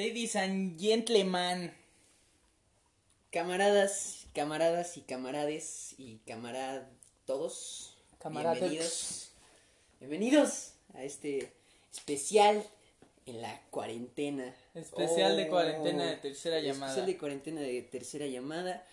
Ladies and gentlemen, camaradas, camaradas y camarades y camarad todos, Camaradex. bienvenidos, bienvenidos a este especial en la cuarentena. Especial de Oh, cuarentena de tercera llamada. Especial de cuarentena de tercera llamada.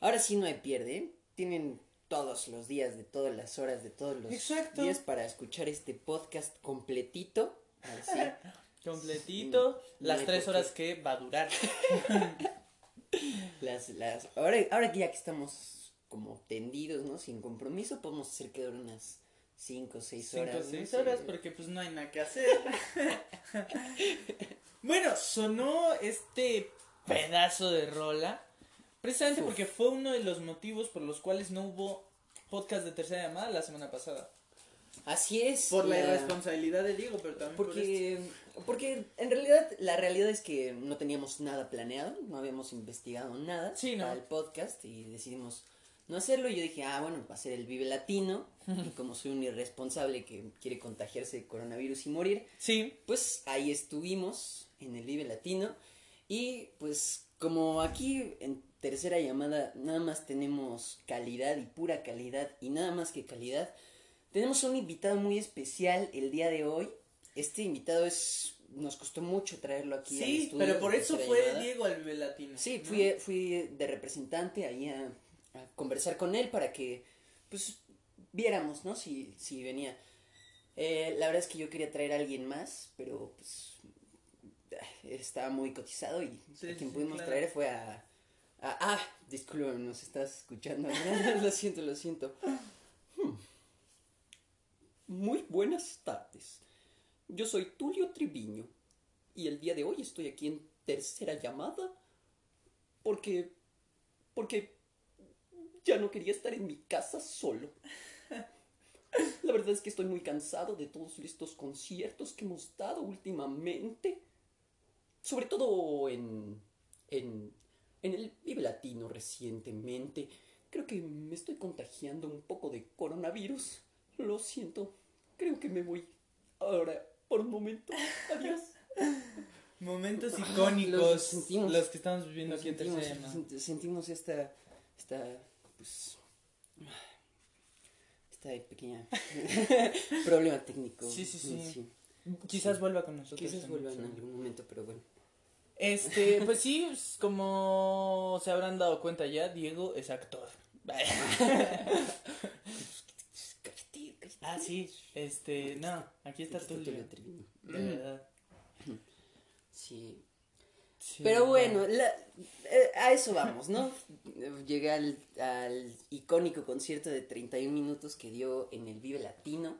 Ahora sí no hay pierde, ¿eh? tienen todos los días, de todas las horas, de todos los Exacto. días para escuchar este podcast completito. Así. completito, Mm, las no tres horas que va a durar. Las, las, ahora, ahora que ya que estamos como tendidos, ¿no? Sin compromiso, podemos hacer que dure unas 5 o 6 Cinco horas. o ¿no? seis Sí. horas porque pues no hay nada que hacer. bueno, sonó este pedazo de rola precisamente Uf. porque fue uno de los motivos por los cuales no hubo podcast de tercera llamada la semana pasada. Así es. Por la irresponsabilidad de Diego, pero también por. Porque, porque en realidad la realidad es que no teníamos nada planeado, no habíamos investigado nada Sí, ¿no? para el podcast y decidimos no hacerlo. Y yo dije, ah, bueno, va a ser el Vive Latino. y como soy un irresponsable que quiere contagiarse de coronavirus y morir, Sí, pues ahí estuvimos en el Vive Latino y pues como aquí en tercera llamada nada más tenemos calidad y pura calidad y nada más que calidad, tenemos un invitado muy especial el día de hoy. Este invitado es nos costó mucho traerlo aquí al sí, estudio pero por eso fue Llamada. Diego al Latino. Sí, ¿no? fui, fui de representante ahí a, a conversar con él para que, pues, viéramos, ¿no? Si, si venía. Eh, la verdad es que yo quería traer a alguien más, pero, pues, estaba muy cotizado y Sí, a quien sí, pudimos claro. traer fue a... a- ah, disculpe, nos estás escuchando. lo siento, lo siento. Hmm. Muy buenas tardes. Yo soy Tulio Triviño y el día de hoy estoy aquí en tercera llamada porque porque ya no quería estar en mi casa solo. La verdad es que estoy muy cansado de todos estos conciertos que hemos dado últimamente. Sobre todo en en en el Vive Latino recientemente. Creo que me estoy contagiando un poco de coronavirus. Lo siento. Creo que me voy ahora por un momento. Adiós. Momentos Los icónicos sentimos. los que estamos viviendo aquí en sentimos, tercera sentimos esta, esta, pues, esta pequeña problema técnico. Sí, sí, sí. Quizás vuelva con nosotros. Quizás también, vuelva en algún momento, pero bueno. Este, pues sí, como se habrán dado cuenta ya, Diego es actor. Ah, sí, este, no, aquí está Aquí está Tulio. De verdad. Sí. Sí, Pero no. bueno, la- eh, a eso vamos, ¿no? Llegué al, al icónico concierto de 31 minutos que dio en el Vive Latino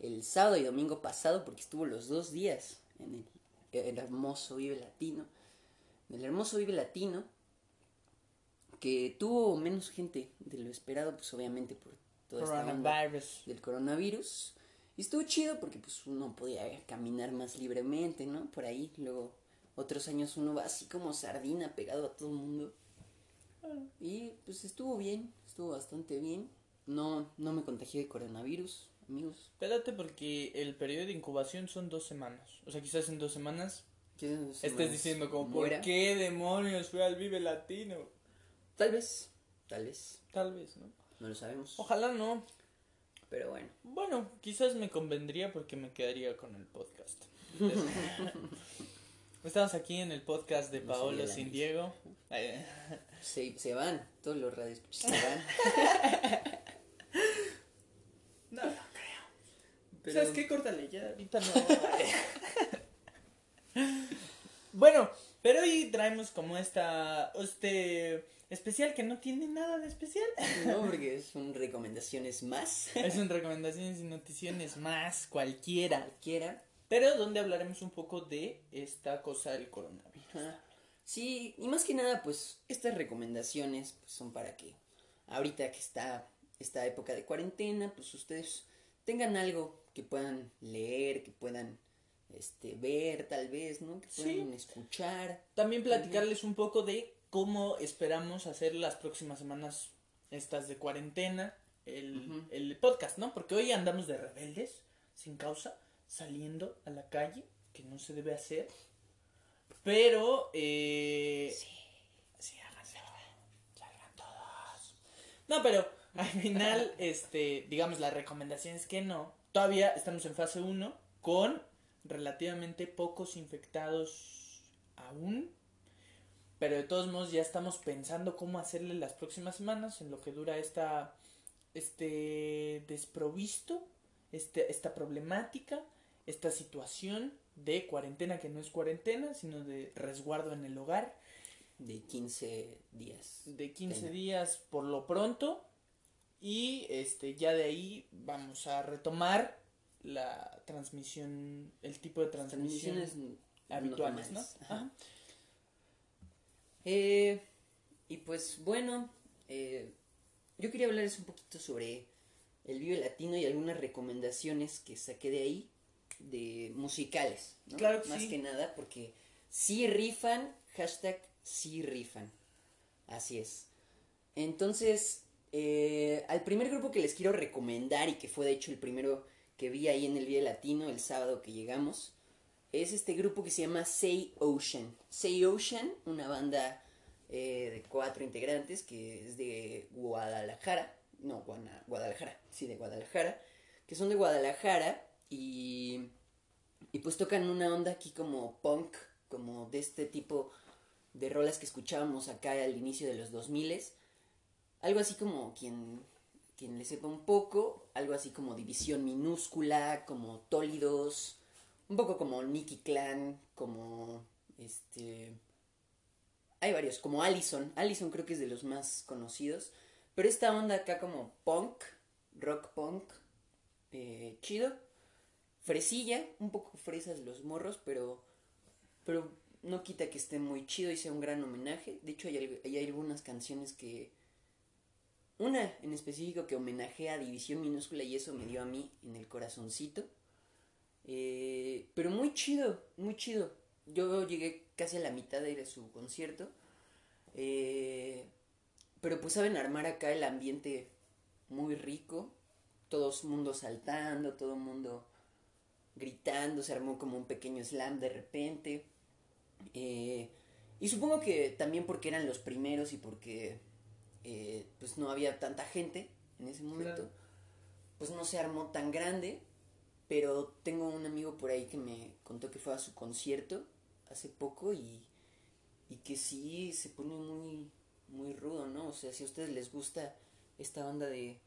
el, el sábado y domingo pasado, porque estuvo los dos días en el, el hermoso Vive Latino. En el hermoso Vive Latino, que tuvo menos gente de lo esperado, pues obviamente por toda esta banda Coronavirus. del coronavirus. Y estuvo chido porque pues uno podía caminar más libremente, ¿no? Por ahí, luego otros años uno va así como sardina pegado a todo el mundo. Y pues estuvo bien, estuvo bastante bien. No, no me contagié de coronavirus, amigos. Espérate porque el periodo de incubación son dos semanas. O sea, quizás en dos semanas ¿Qué se estés me diciendo como, muera? ¿por qué demonios fue al Vive Latino? Tal vez, tal vez, Tal vez, ¿no? No lo sabemos. Ojalá no. Pero bueno. Bueno, quizás me convendría porque me quedaría con el podcast. Estamos aquí en el podcast de No Paolo sin. Diego. Se, se van, todos los radioescuchas se van. No, no creo. Pero- ¿Sabes qué? Córtale ya, ahorita no. bueno, pero hoy traemos como esta, este especial que no tiene nada de especial. No, porque son recomendaciones más. Es un recomendaciones y noticiones más cualquiera. Cualquiera. Pero donde hablaremos un poco de esta cosa del coronavirus. Ajá. Sí, y más que nada, pues estas recomendaciones pues, son para que ahorita que está esta época de cuarentena, pues ustedes tengan algo que puedan leer, que puedan este, ver tal vez, ¿no? Que Sí. puedan escuchar. También platicarles un poco de cómo esperamos hacer las próximas semanas estas de cuarentena, el, el podcast, ¿no? Porque hoy andamos de rebeldes, sin causa, saliendo a la calle, que no se debe hacer. Pero, eh... Sí, háganse, salgan todos. No, pero al final, este, digamos, la recomendación es que no. Todavía estamos en fase 1 con relativamente pocos infectados aún. Pero de todos modos ya estamos pensando cómo hacerle las próximas semanas en lo que dura esta este desprovisto, este, esta problemática, esta situación de cuarentena que no es cuarentena, sino de resguardo en el hogar De 15 días. de 15 Venga. días por lo pronto y este ya de ahí vamos a retomar la transmisión el tipo de transmisión Transmisiones habituales, ¿no? Ajá. Eh, y pues bueno, eh, yo quería hablarles un poquito sobre el Vive Latino y algunas recomendaciones que saqué de ahí, de musicales, ¿no? Claro que Más sí. que nada, porque sí rifan, hashtag sí rifan. Así es. Entonces, eh, al primer grupo que les quiero recomendar y que fue de hecho el primero que vi ahí en el Vive Latino el sábado que llegamos, es este grupo que se llama Say Ocean. Say Ocean, una banda eh, de cuatro integrantes que es de Guadalajara. No, Guadalajara, sí, de Guadalajara. Que son de Guadalajara y, y pues tocan una onda aquí como punk, como de este tipo de rolas que escuchábamos acá al inicio de los 2000 Algo así como quien, quien le sepa un poco, algo así como División Minúscula, como Tólidos, un poco como Nicky Clan, como este... Hay varios, como Allison. Allison creo que es de los más conocidos. Pero esta onda acá como punk, rock punk, eh, chido. Fresilla, un poco fresas los morros, pero, pero no quita que esté muy chido y sea un gran homenaje. De hecho, hay, hay algunas canciones que... Una en específico que homenajea a División Minúscula y eso me dio a mí en el corazoncito. Eh, pero muy chido, muy chido. Yo llegué casi a la mitad de ir a su concierto. Eh, pero pues saben armar acá el ambiente muy rico. Todo el mundo saltando, todo el mundo gritando. Se armó como un pequeño slam de repente. Eh, y supongo que también porque eran los primeros y porque eh, pues no había tanta gente en ese momento. Claro. Pues no se armó tan grande. Pero tengo un amigo por ahí que me contó que fue a su concierto hace poco y, y que sí se pone muy, muy rudo, ¿no? O sea, si a ustedes les gusta esta onda de,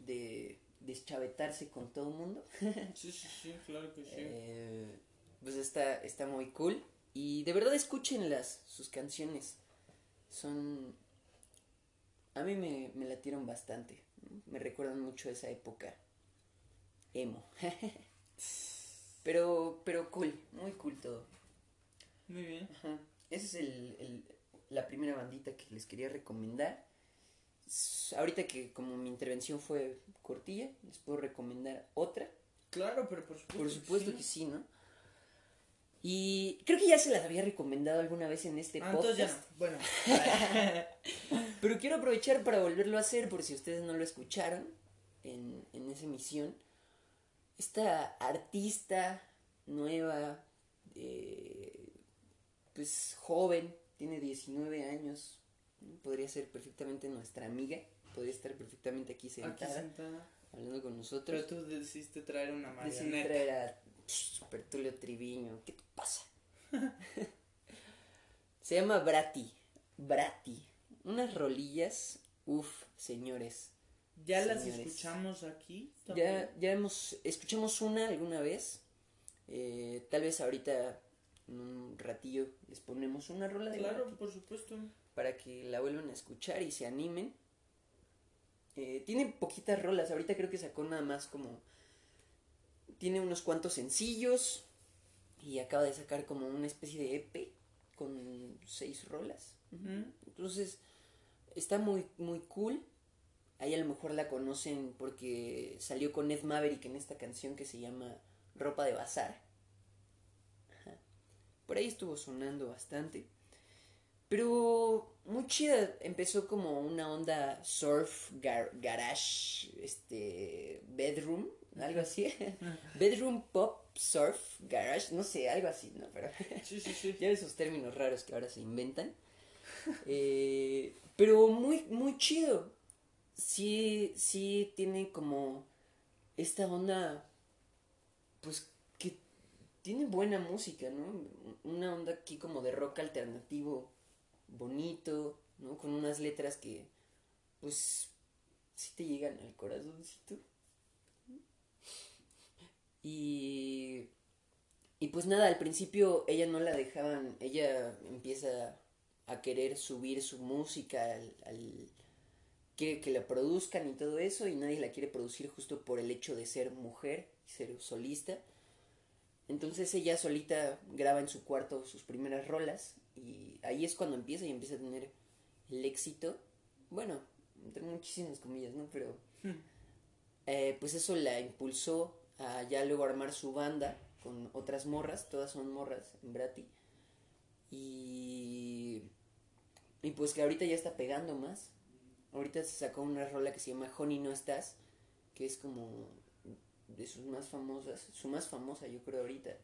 de deschavetarse con todo el mundo, Sí, sí, sí, claro que sí. eh, pues está, está muy cool. Y de verdad escúchenlas, sus canciones. Son... A mí me, me latieron bastante. Me recuerdan mucho a esa época emo. pero, pero cool, muy cool todo. Muy bien. Ajá. Esa es el, el- la primera bandita que les quería recomendar. Ahorita que como mi intervención fue cortilla, les puedo recomendar otra. Claro, pero por supuesto. Por supuesto que sí, ¿no? Y creo que ya se las había recomendado alguna vez en este Ah, podcast. entonces ya no. Bueno. Pero quiero aprovechar para volverlo a hacer por si ustedes no lo escucharon en, en esa emisión. Esta artista nueva, eh, pues joven, tiene 19 años, podría ser perfectamente nuestra amiga, podría estar perfectamente aquí Aquí sentada, sentada. hablando con nosotros. Pero tú decidiste traer una Decidí marioneta. traer a Super Tulio Triviño. ¿Qué te pasa? Se llama Brati. Brati. Unas rolillas. Uf, señores. Ya las Señores. escuchamos aquí. Ya, ya hemos. Escuchamos una alguna vez. Eh, tal vez ahorita en un ratillo les ponemos una rola de Claro, por supuesto. para que la vuelvan a escuchar y se animen. Eh, tiene poquitas rolas, ahorita creo que sacó nada más como... Tiene unos cuantos sencillos y acaba de sacar como una especie de EP con seis rolas. Entonces, está muy, muy cool. Ahí a lo mejor la conocen porque salió con Ed Maverick en esta canción que se llama Ropa de Bazar. Ajá. Por ahí estuvo sonando bastante. Pero muy chida. Empezó como una onda surf, gar- garage, este, bedroom, algo así. bedroom pop, surf, garage, no sé, algo así, ¿no? Pero Sí, sí, sí. ya esos términos raros que ahora se inventan. Eh, pero muy, muy chido. Sí, sí tiene como esta onda, pues que tiene buena música, ¿no? Una onda aquí como de rock alternativo, bonito, ¿no? Con unas letras que, pues, sí te llegan al corazoncito. Y y pues nada, al principio ella no la dejaban, ella empieza a querer subir su música al, al- quiere que la produzcan y todo eso y nadie la quiere producir justo por el hecho de ser mujer y ser solista. Entonces ella solita graba en su cuarto sus primeras rolas y ahí es cuando empieza y empieza a tener el éxito. Bueno, entre muchísimas comillas, ¿no? Pero eh, pues eso la impulsó a ya luego armar su banda con otras morras, todas son morras en Brati. Y, y pues que ahorita ya está pegando más. Ahorita se sacó una rola que se llama Honey No Estás, que es como de sus más famosas, su más famosa yo creo ahorita.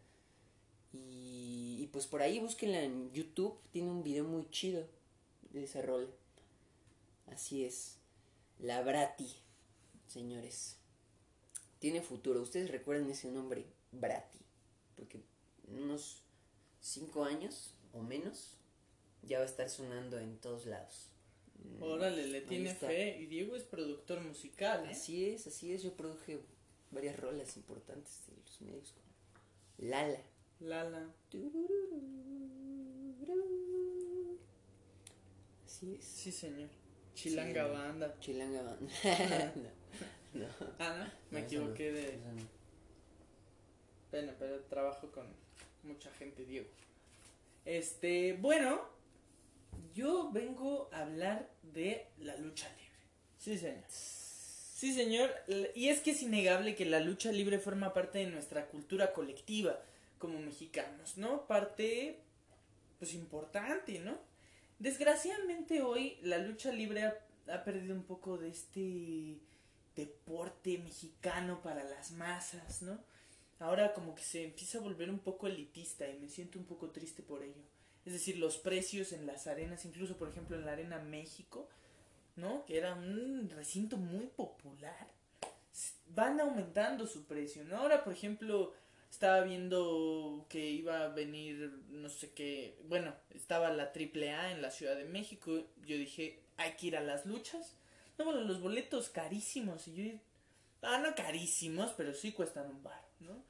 Y, pues por ahí búsquenla en YouTube, tiene un video muy chido de esa rola. Así es, la Brati, señores. Tiene futuro, ustedes recuerden ese nombre, Brati, porque en unos 5 años o menos ya va a estar sonando en todos lados. Órale, le tiene fe. Y Diego es productor musical, ¿eh? Así es, así es. Yo produje varias rolas importantes de los medios como Lala. Lala. Así es. Sí, señor. Chilanga Sí. banda. Chilanga Band. no, no, Ah, no, me equivoqué no, de. esa no. Pena, pero trabajo con mucha gente, Diego. Este, bueno, yo vengo a hablar de la lucha libre. Sí, señor. Sí, señor. L- Y es que es innegable que la lucha libre forma parte de nuestra cultura colectiva como mexicanos, ¿no? Parte, pues, importante, ¿no? Desgraciadamente hoy la lucha libre ha, ha perdido un poco de este deporte mexicano para las masas, ¿no? Ahora como que se empieza a volver un poco elitista y me siento un poco triste por ello. Es decir, los precios en las arenas, incluso por ejemplo en la Arena México, ¿no? Que era un recinto muy popular, van aumentando su precio, ¿no? Ahora, por ejemplo, estaba viendo que iba a venir, no sé qué, bueno, estaba la AAA en la Ciudad de México, yo dije, hay que ir a las luchas. No, bueno, los boletos carísimos, y yo, ah, no carísimos, pero sí cuestan un bar, ¿no?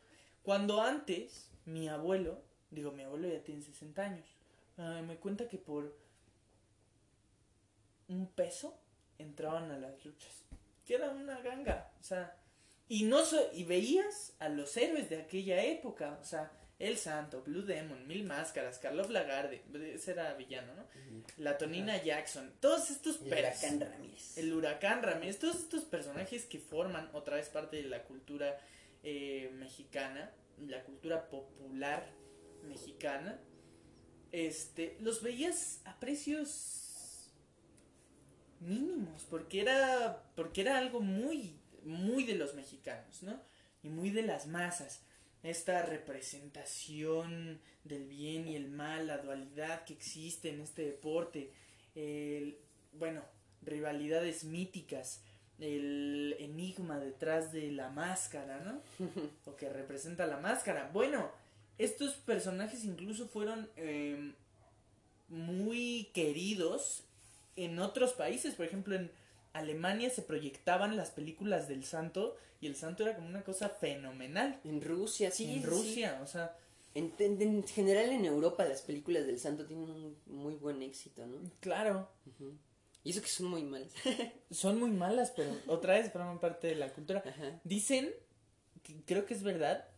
Cuando antes, mi abuelo, digo, mi abuelo ya tiene 60 años, ah, me cuenta que por un peso entraban a las luchas. Que era una ganga, o sea, y no so- y veías a los héroes de aquella época, o sea, El Santo, Blue Demon, Mil Máscaras, Carlos Lagarde, ese era villano, ¿no? La Tonina Jackson, todos estos El pers- Huracán Ramírez. el huracán Ramírez, todos estos personajes que forman otra vez parte de la cultura eh, mexicana, la cultura popular mexicana, este, los veías a precios mínimos, porque era, porque era algo muy, muy de los mexicanos, ¿no? Y muy de las masas. Esta representación del bien y el mal, la dualidad que existe en este deporte, el, bueno, rivalidades míticas, el enigma detrás de la máscara, ¿no? Lo que representa la máscara. Bueno, estos personajes incluso fueron eh, muy queridos en otros países. Por ejemplo, en Alemania se proyectaban las películas del santo y el santo era como una cosa fenomenal. En Rusia, sí. en sí. Rusia, o sea, En, en- en general en Europa las películas del santo tienen un muy buen éxito, ¿no? claro. Y eso que son muy malas. son muy malas, pero otra vez forman parte de la cultura. Ajá. Dicen, que creo que es verdad,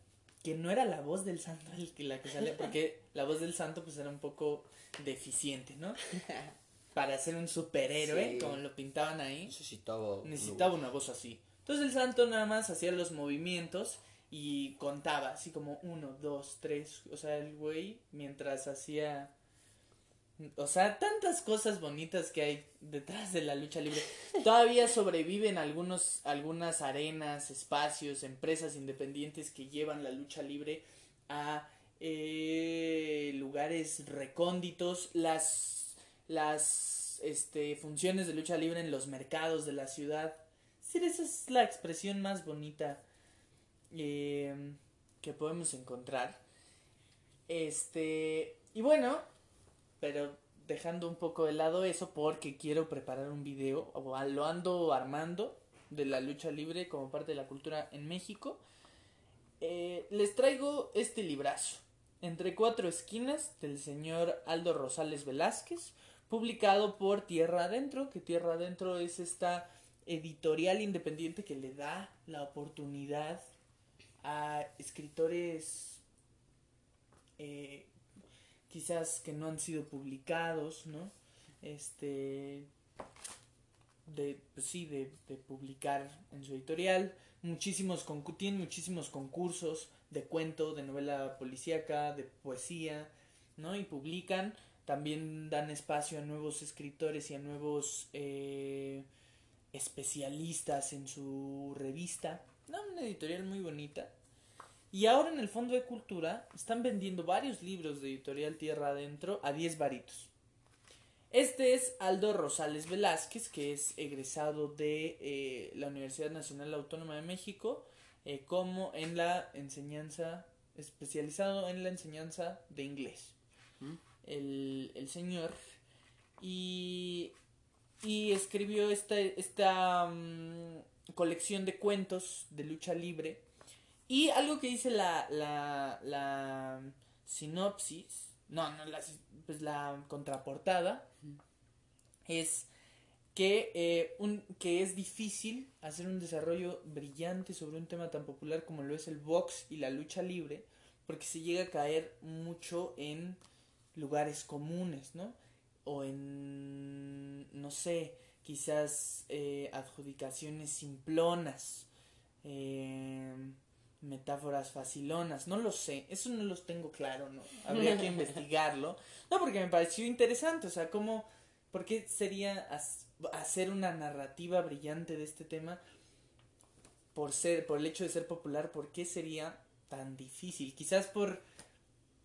que no era la voz del santo el que- la que salía, porque la voz del santo pues era un poco deficiente, ¿no? para ser un superhéroe, Sí. como lo pintaban ahí. Necesitaba. Necesitaba una voz así. Entonces el santo nada más hacía los movimientos y contaba, así como uno, dos, tres. O sea, el güey mientras hacía... O sea, tantas cosas bonitas que hay detrás de la lucha libre. Todavía sobreviven algunos, algunas arenas, espacios, empresas independientes que llevan la lucha libre a eh, lugares recónditos. Las, las este, funciones de lucha libre en los mercados de la ciudad. Sí, esa es la expresión más bonita eh, que podemos encontrar. Este, y bueno, pero dejando un poco de lado eso porque quiero preparar un video, o lo ando armando de la lucha libre como parte de la cultura en México. Eh, les traigo este librazo, Entre cuatro esquinas, del señor Aldo Rosales Velázquez, publicado por Tierra Adentro, que Tierra Adentro es esta editorial independiente que le da la oportunidad a escritores eh, quizás que no han sido publicados, ¿no? Este, de, pues sí, de, publicar en su editorial. Muchísimos tienen muchísimos concursos de cuento, de novela policíaca, de poesía, ¿no? Y publican, también dan espacio a nuevos escritores y a nuevos eh, especialistas en su revista. No, una editorial muy bonita. Y ahora en el Fondo de Cultura están vendiendo varios libros de Editorial Tierra Adentro a 10 varitos. Este es Aldo Rosales Velázquez, que es egresado de eh, la Universidad Nacional Autónoma de México, eh, como en la enseñanza, especializado en la enseñanza de inglés. ¿Mm? El, el señor. Y, y escribió esta, esta mm, colección de cuentos de lucha libre. Y algo que dice la, la, la sinopsis, no, no, la, pues la contraportada, es que, eh, un, que es difícil hacer un desarrollo brillante sobre un tema tan popular como lo es el box y la lucha libre, porque se llega a caer mucho en lugares comunes, ¿no? O en, no sé, quizás eh, adjudicaciones simplonas, eh, metáforas facilonas, no lo sé, eso no los tengo claro, ¿no? Habría que investigarlo. No, porque me pareció interesante, o sea, cómo, ¿por qué sería hacer una narrativa brillante de este tema por ser, por el hecho de ser popular, ¿por qué sería tan difícil? Quizás por,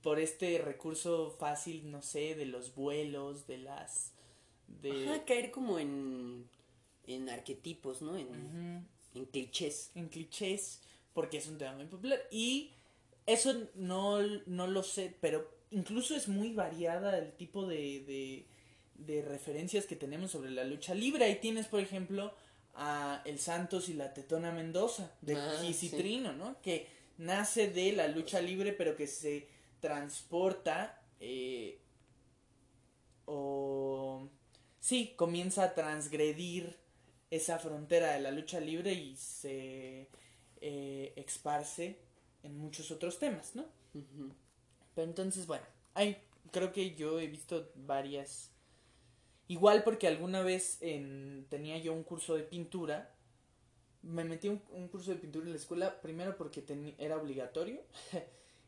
por este recurso fácil, no sé, de los vuelos, de las, de... Ajá, caer como en, en arquetipos, ¿no? En, en clichés. en clichés porque es un tema muy popular. Y eso no, no lo sé pero incluso es muy variada el tipo de, de, de referencias que tenemos sobre la lucha libre. Ahí tienes por ejemplo a el Santos y la Tetona Mendoza de Ah, Kiss y sí. Trino no que nace de la lucha libre pero que se transporta eh, o sí comienza a transgredir esa frontera de la lucha libre y se eh, esparce en muchos otros temas, ¿no? Pero entonces, bueno, hay, creo que yo he visto varias. Igual porque alguna vez en, tenía yo un curso de pintura. Me metí un, un curso de pintura en la escuela, primero porque era obligatorio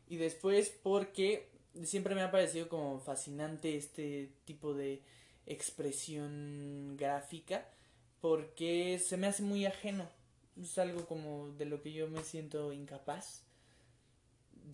y después porque siempre me ha parecido como fascinante este tipo de expresión gráfica porque se me hace muy ajeno. Es algo como de lo que yo me siento incapaz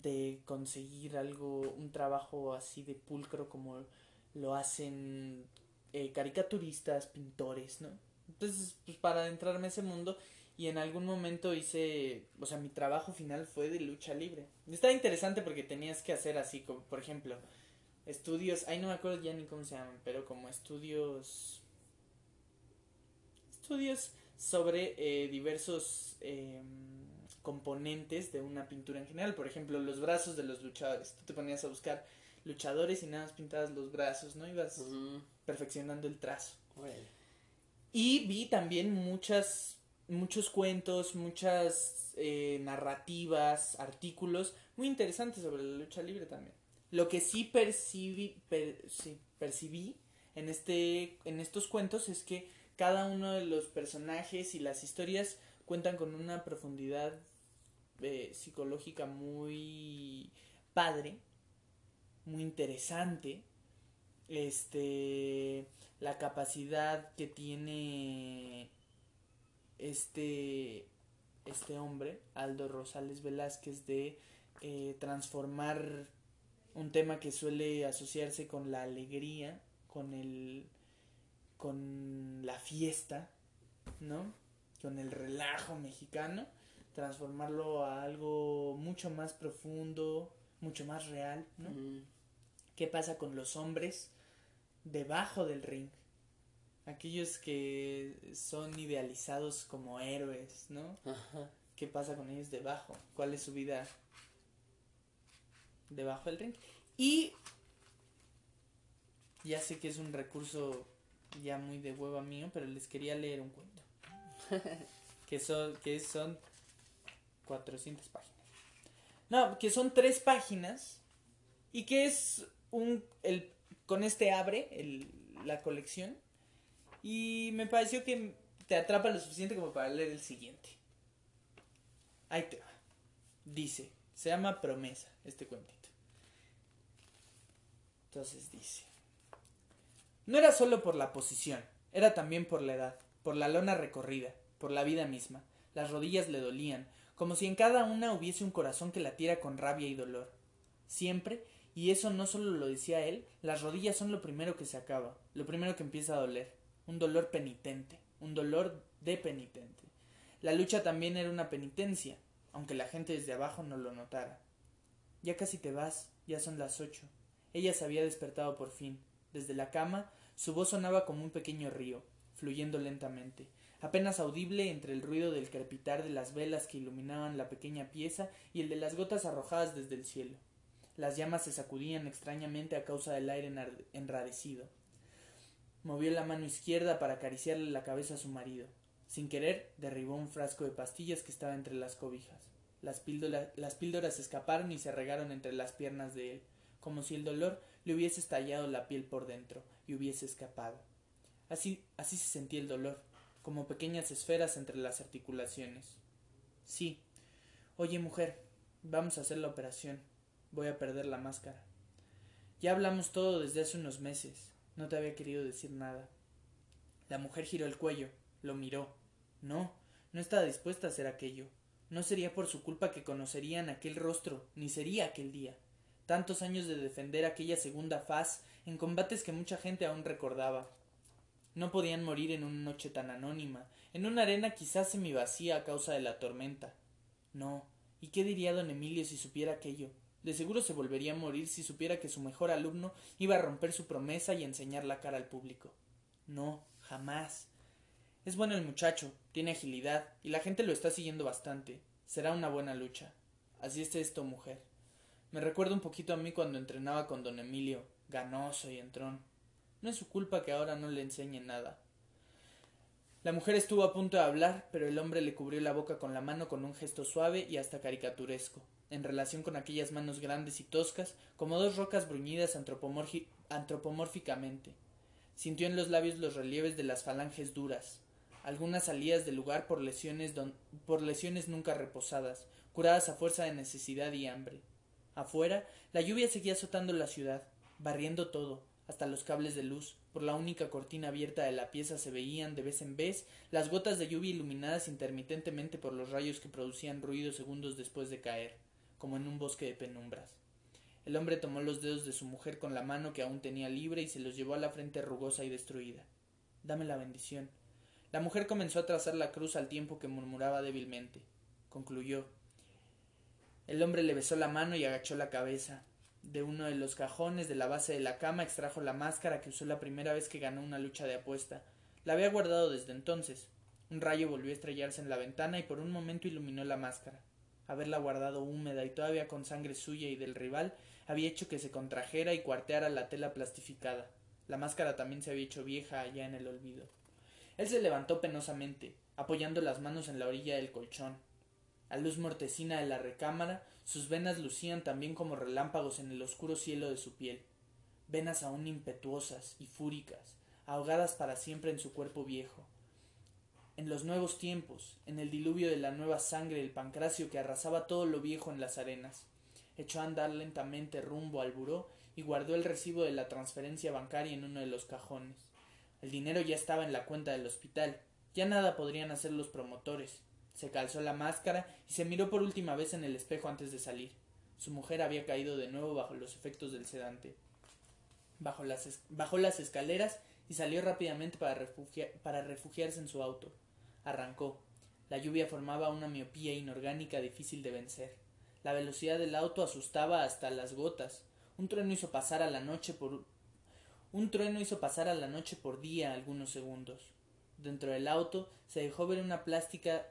de conseguir algo, un trabajo así de pulcro como lo hacen eh, caricaturistas, pintores, ¿no? Entonces, pues para adentrarme a ese mundo y en algún momento hice, o sea, mi trabajo final fue de lucha libre. Estaba interesante porque tenías que hacer así, como, por ejemplo, estudios, ay no me acuerdo ya ni cómo se llaman, pero como estudios, estudios sobre eh, diversos eh, componentes de una pintura en general. Por ejemplo, los brazos de los luchadores. Tú te ponías a buscar luchadores y nada más pintabas los brazos, ¿no? Ibas Ujú. perfeccionando el trazo. Y vi también muchas, muchos cuentos, muchas eh, narrativas, artículos muy interesantes sobre la lucha libre también. Lo que sí percibí, per- sí, percibí en, este, en estos cuentos es que cada uno de los personajes y las historias cuentan con una profundidad eh, psicológica muy padre, muy interesante. Este, la capacidad que tiene este, este hombre, Aldo Rosales Velázquez, de eh, transformar un tema que suele asociarse con la alegría, con el con la fiesta, ¿no? Con el relajo mexicano, transformarlo a algo mucho más profundo, mucho más real, ¿no? ¿Qué pasa con los hombres debajo del ring? Aquellos que son idealizados como héroes, ¿no? Ajá. ¿Qué pasa con ellos debajo? ¿Cuál es su vida debajo del ring? Y ya sé que es un recurso ya muy de hueva mío, pero les quería leer un cuento. que son que son 400 páginas. No, que son tres páginas y que es un el con este abre el, la colección y me pareció que te atrapa lo suficiente como para leer el siguiente. Ahí te va. Dice, se llama Promesa este cuentito. Entonces dice, no era solo por la posición, era también por la edad, por la lona recorrida, por la vida misma. Las rodillas le dolían, como si en cada una hubiese un corazón que latiera con rabia y dolor. Siempre, y eso no solo lo decía él, las rodillas son lo primero que se acaba, lo primero que empieza a doler, un dolor penitente, un dolor de penitente. La lucha también era una penitencia, aunque la gente desde abajo no lo notara. Ya casi te vas, ya son las ocho. Ella se había despertado por fin. Desde la cama, su voz sonaba como un pequeño río, fluyendo lentamente, apenas audible entre el ruido del crepitar de las velas que iluminaban la pequeña pieza y el de las gotas arrojadas desde el cielo. Las llamas se sacudían extrañamente a causa del aire enradecido. Movió la mano izquierda para acariciarle la cabeza a su marido. Sin querer, derribó un frasco de pastillas que estaba entre las cobijas. Las, píldora- las píldoras escaparon y se regaron entre las piernas de él, como si el dolor le hubiese estallado la piel por dentro y hubiese escapado. Así, así se sentía el dolor, como pequeñas esferas entre las articulaciones. Sí. Oye, mujer, vamos a hacer la operación. Voy a perder la máscara. Ya hablamos todo desde hace unos meses. No te había querido decir nada. La mujer giró el cuello, lo miró. No, no estaba dispuesta a hacer aquello. No sería por su culpa que conocerían aquel rostro, ni sería aquel día. Tantos años de defender aquella segunda faz en combates que mucha gente aún recordaba. No podían morir en una noche tan anónima, en una arena quizás semivacía a causa de la tormenta. No. ¿Y qué diría don Emilio si supiera aquello? De seguro se volvería a morir si supiera que su mejor alumno iba a romper su promesa y enseñar la cara al público. No, jamás. Es bueno el muchacho, tiene agilidad, y la gente lo está siguiendo bastante. Será una buena lucha. Así es esto, mujer. Me recuerda un poquito a mí cuando entrenaba con don Emilio, ganoso y entrón. No es su culpa que ahora no le enseñe nada. La mujer estuvo a punto de hablar, pero el hombre le cubrió la boca con la mano con un gesto suave y hasta caricaturesco, en relación con aquellas manos grandes y toscas, como dos rocas bruñidas antropomórficamente. Sintió en los labios los relieves de las falanges duras, algunas salidas del lugar por lesiones, por lesiones nunca reposadas, curadas a fuerza de necesidad y hambre. Afuera, la lluvia seguía azotando la ciudad, barriendo todo, hasta los cables de luz. Por la única cortina abierta de la pieza se veían, de vez en vez, las gotas de lluvia iluminadas intermitentemente por los rayos que producían ruido segundos después de caer, como en un bosque de penumbras. El hombre tomó los dedos de su mujer con la mano que aún tenía libre y se los llevó a la frente rugosa y destruida. Dame la bendición. La mujer comenzó a trazar la cruz al tiempo que murmuraba débilmente. Concluyó. El hombre le besó la mano y agachó la cabeza. De uno de los cajones de la base de la cama extrajo la máscara que usó la primera vez que ganó una lucha de apuesta. La había guardado desde entonces. Un rayo volvió a estrellarse en la ventana y por un momento iluminó la máscara. Haberla guardado húmeda y todavía con sangre suya y del rival había hecho que se contrajera y cuarteara la tela plastificada. La máscara también se había hecho vieja allá en el olvido. Él se levantó penosamente, apoyando las manos en la orilla del colchón. A luz mortecina de la recámara, sus venas lucían también como relámpagos en el oscuro cielo de su piel. venas aún impetuosas y fúricas, ahogadas para siempre en su cuerpo viejo. En los nuevos tiempos, en el diluvio de la nueva sangre del pancracio que arrasaba todo lo viejo en las arenas, echó a andar lentamente rumbo al buró y guardó el recibo de la transferencia bancaria en uno de los cajones. El dinero ya estaba en la cuenta del hospital, ya nada podrían hacer los promotores. Se calzó la máscara y se miró por última vez en el espejo antes de salir. Su mujer había caído de nuevo bajo los efectos del sedante. Bajó las, bajó las escaleras y salió rápidamente para, para refugiarse en su auto. Arrancó. La lluvia formaba una miopía inorgánica difícil de vencer. La velocidad del auto asustaba hasta las gotas. Un trueno hizo pasar a la noche por un trueno hizo pasar a la noche por día algunos segundos. Dentro del auto se dejó ver una plástica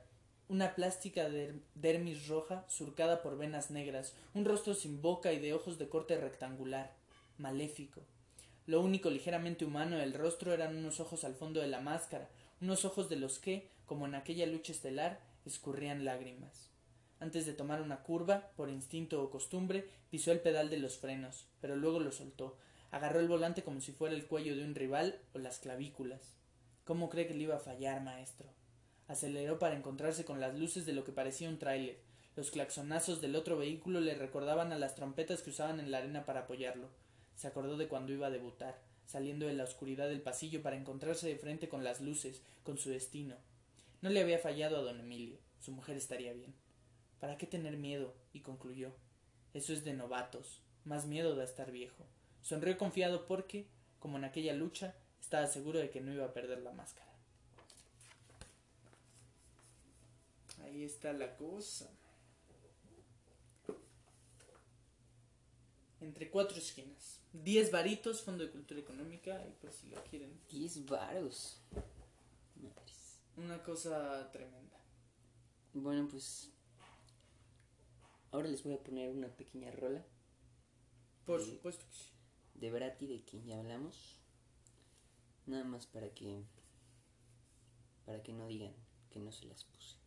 una plástica der- dermis roja surcada por venas negras, un rostro sin boca y de ojos de corte rectangular, maléfico. Lo único ligeramente humano del rostro eran unos ojos al fondo de la máscara, unos ojos de los que, como en aquella lucha estelar, escurrían lágrimas. Antes de tomar una curva, por instinto o costumbre, pisó el pedal de los frenos, pero luego lo soltó. Agarró el volante como si fuera el cuello de un rival o las clavículas. ¿Cómo cree que le iba a fallar, maestro? Aceleró para encontrarse con las luces de lo que parecía un tráiler. Los claxonazos del otro vehículo le recordaban a las trompetas que usaban en la arena para apoyarlo. Se acordó de cuando iba a debutar, saliendo de la oscuridad del pasillo para encontrarse de frente con las luces, con su destino. No le había fallado a don Emilio. Su mujer estaría bien. ¿Para qué tener miedo? y concluyó. Eso es de novatos. Más miedo da estar viejo. Sonrió confiado porque, como en aquella lucha, estaba seguro de que no iba a perder la máscara. Ahí está la cosa. Entre cuatro esquinas. Diez varitos, Fondo de Cultura Económica, y por si lo quieren. 10 varos. Madres. Una cosa tremenda. Bueno, pues. Ahora les voy a poner una pequeña rola Por supuesto que sí. de Brati, de quien ya hablamos. Nada más para que. Para que no digan que no se las puse.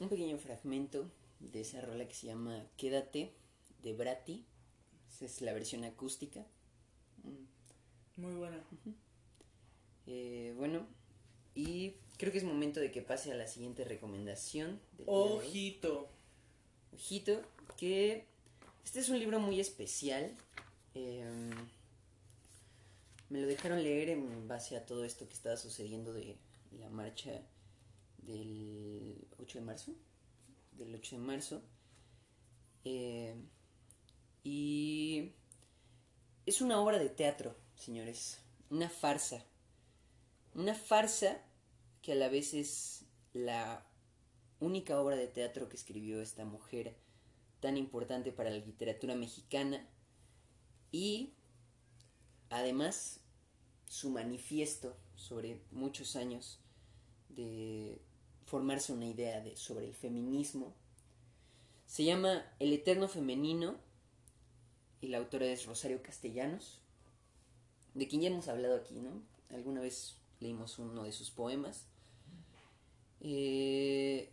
Un pequeño fragmento de esa rola que se llama Quédate de Brati. Esa es la versión acústica. Muy buena. Eh, bueno, y creo que es momento de que pase a la siguiente recomendación. Ojito. Ojito, que este es un libro muy especial. em, me lo dejaron leer en base a todo esto que estaba sucediendo de la marcha 8 de marzo. Del 8 de marzo. Eh, y es una obra de teatro, señores. Una farsa. Una farsa que a la vez es la única obra de teatro que escribió esta mujer tan importante para la literatura mexicana y además su manifiesto sobre muchos años de formarse una idea de, sobre el feminismo se llama El Eterno Femenino y la autora es Rosario Castellanos de quien ya hemos hablado aquí, ¿no? Alguna vez leímos uno de sus poemas. Eh,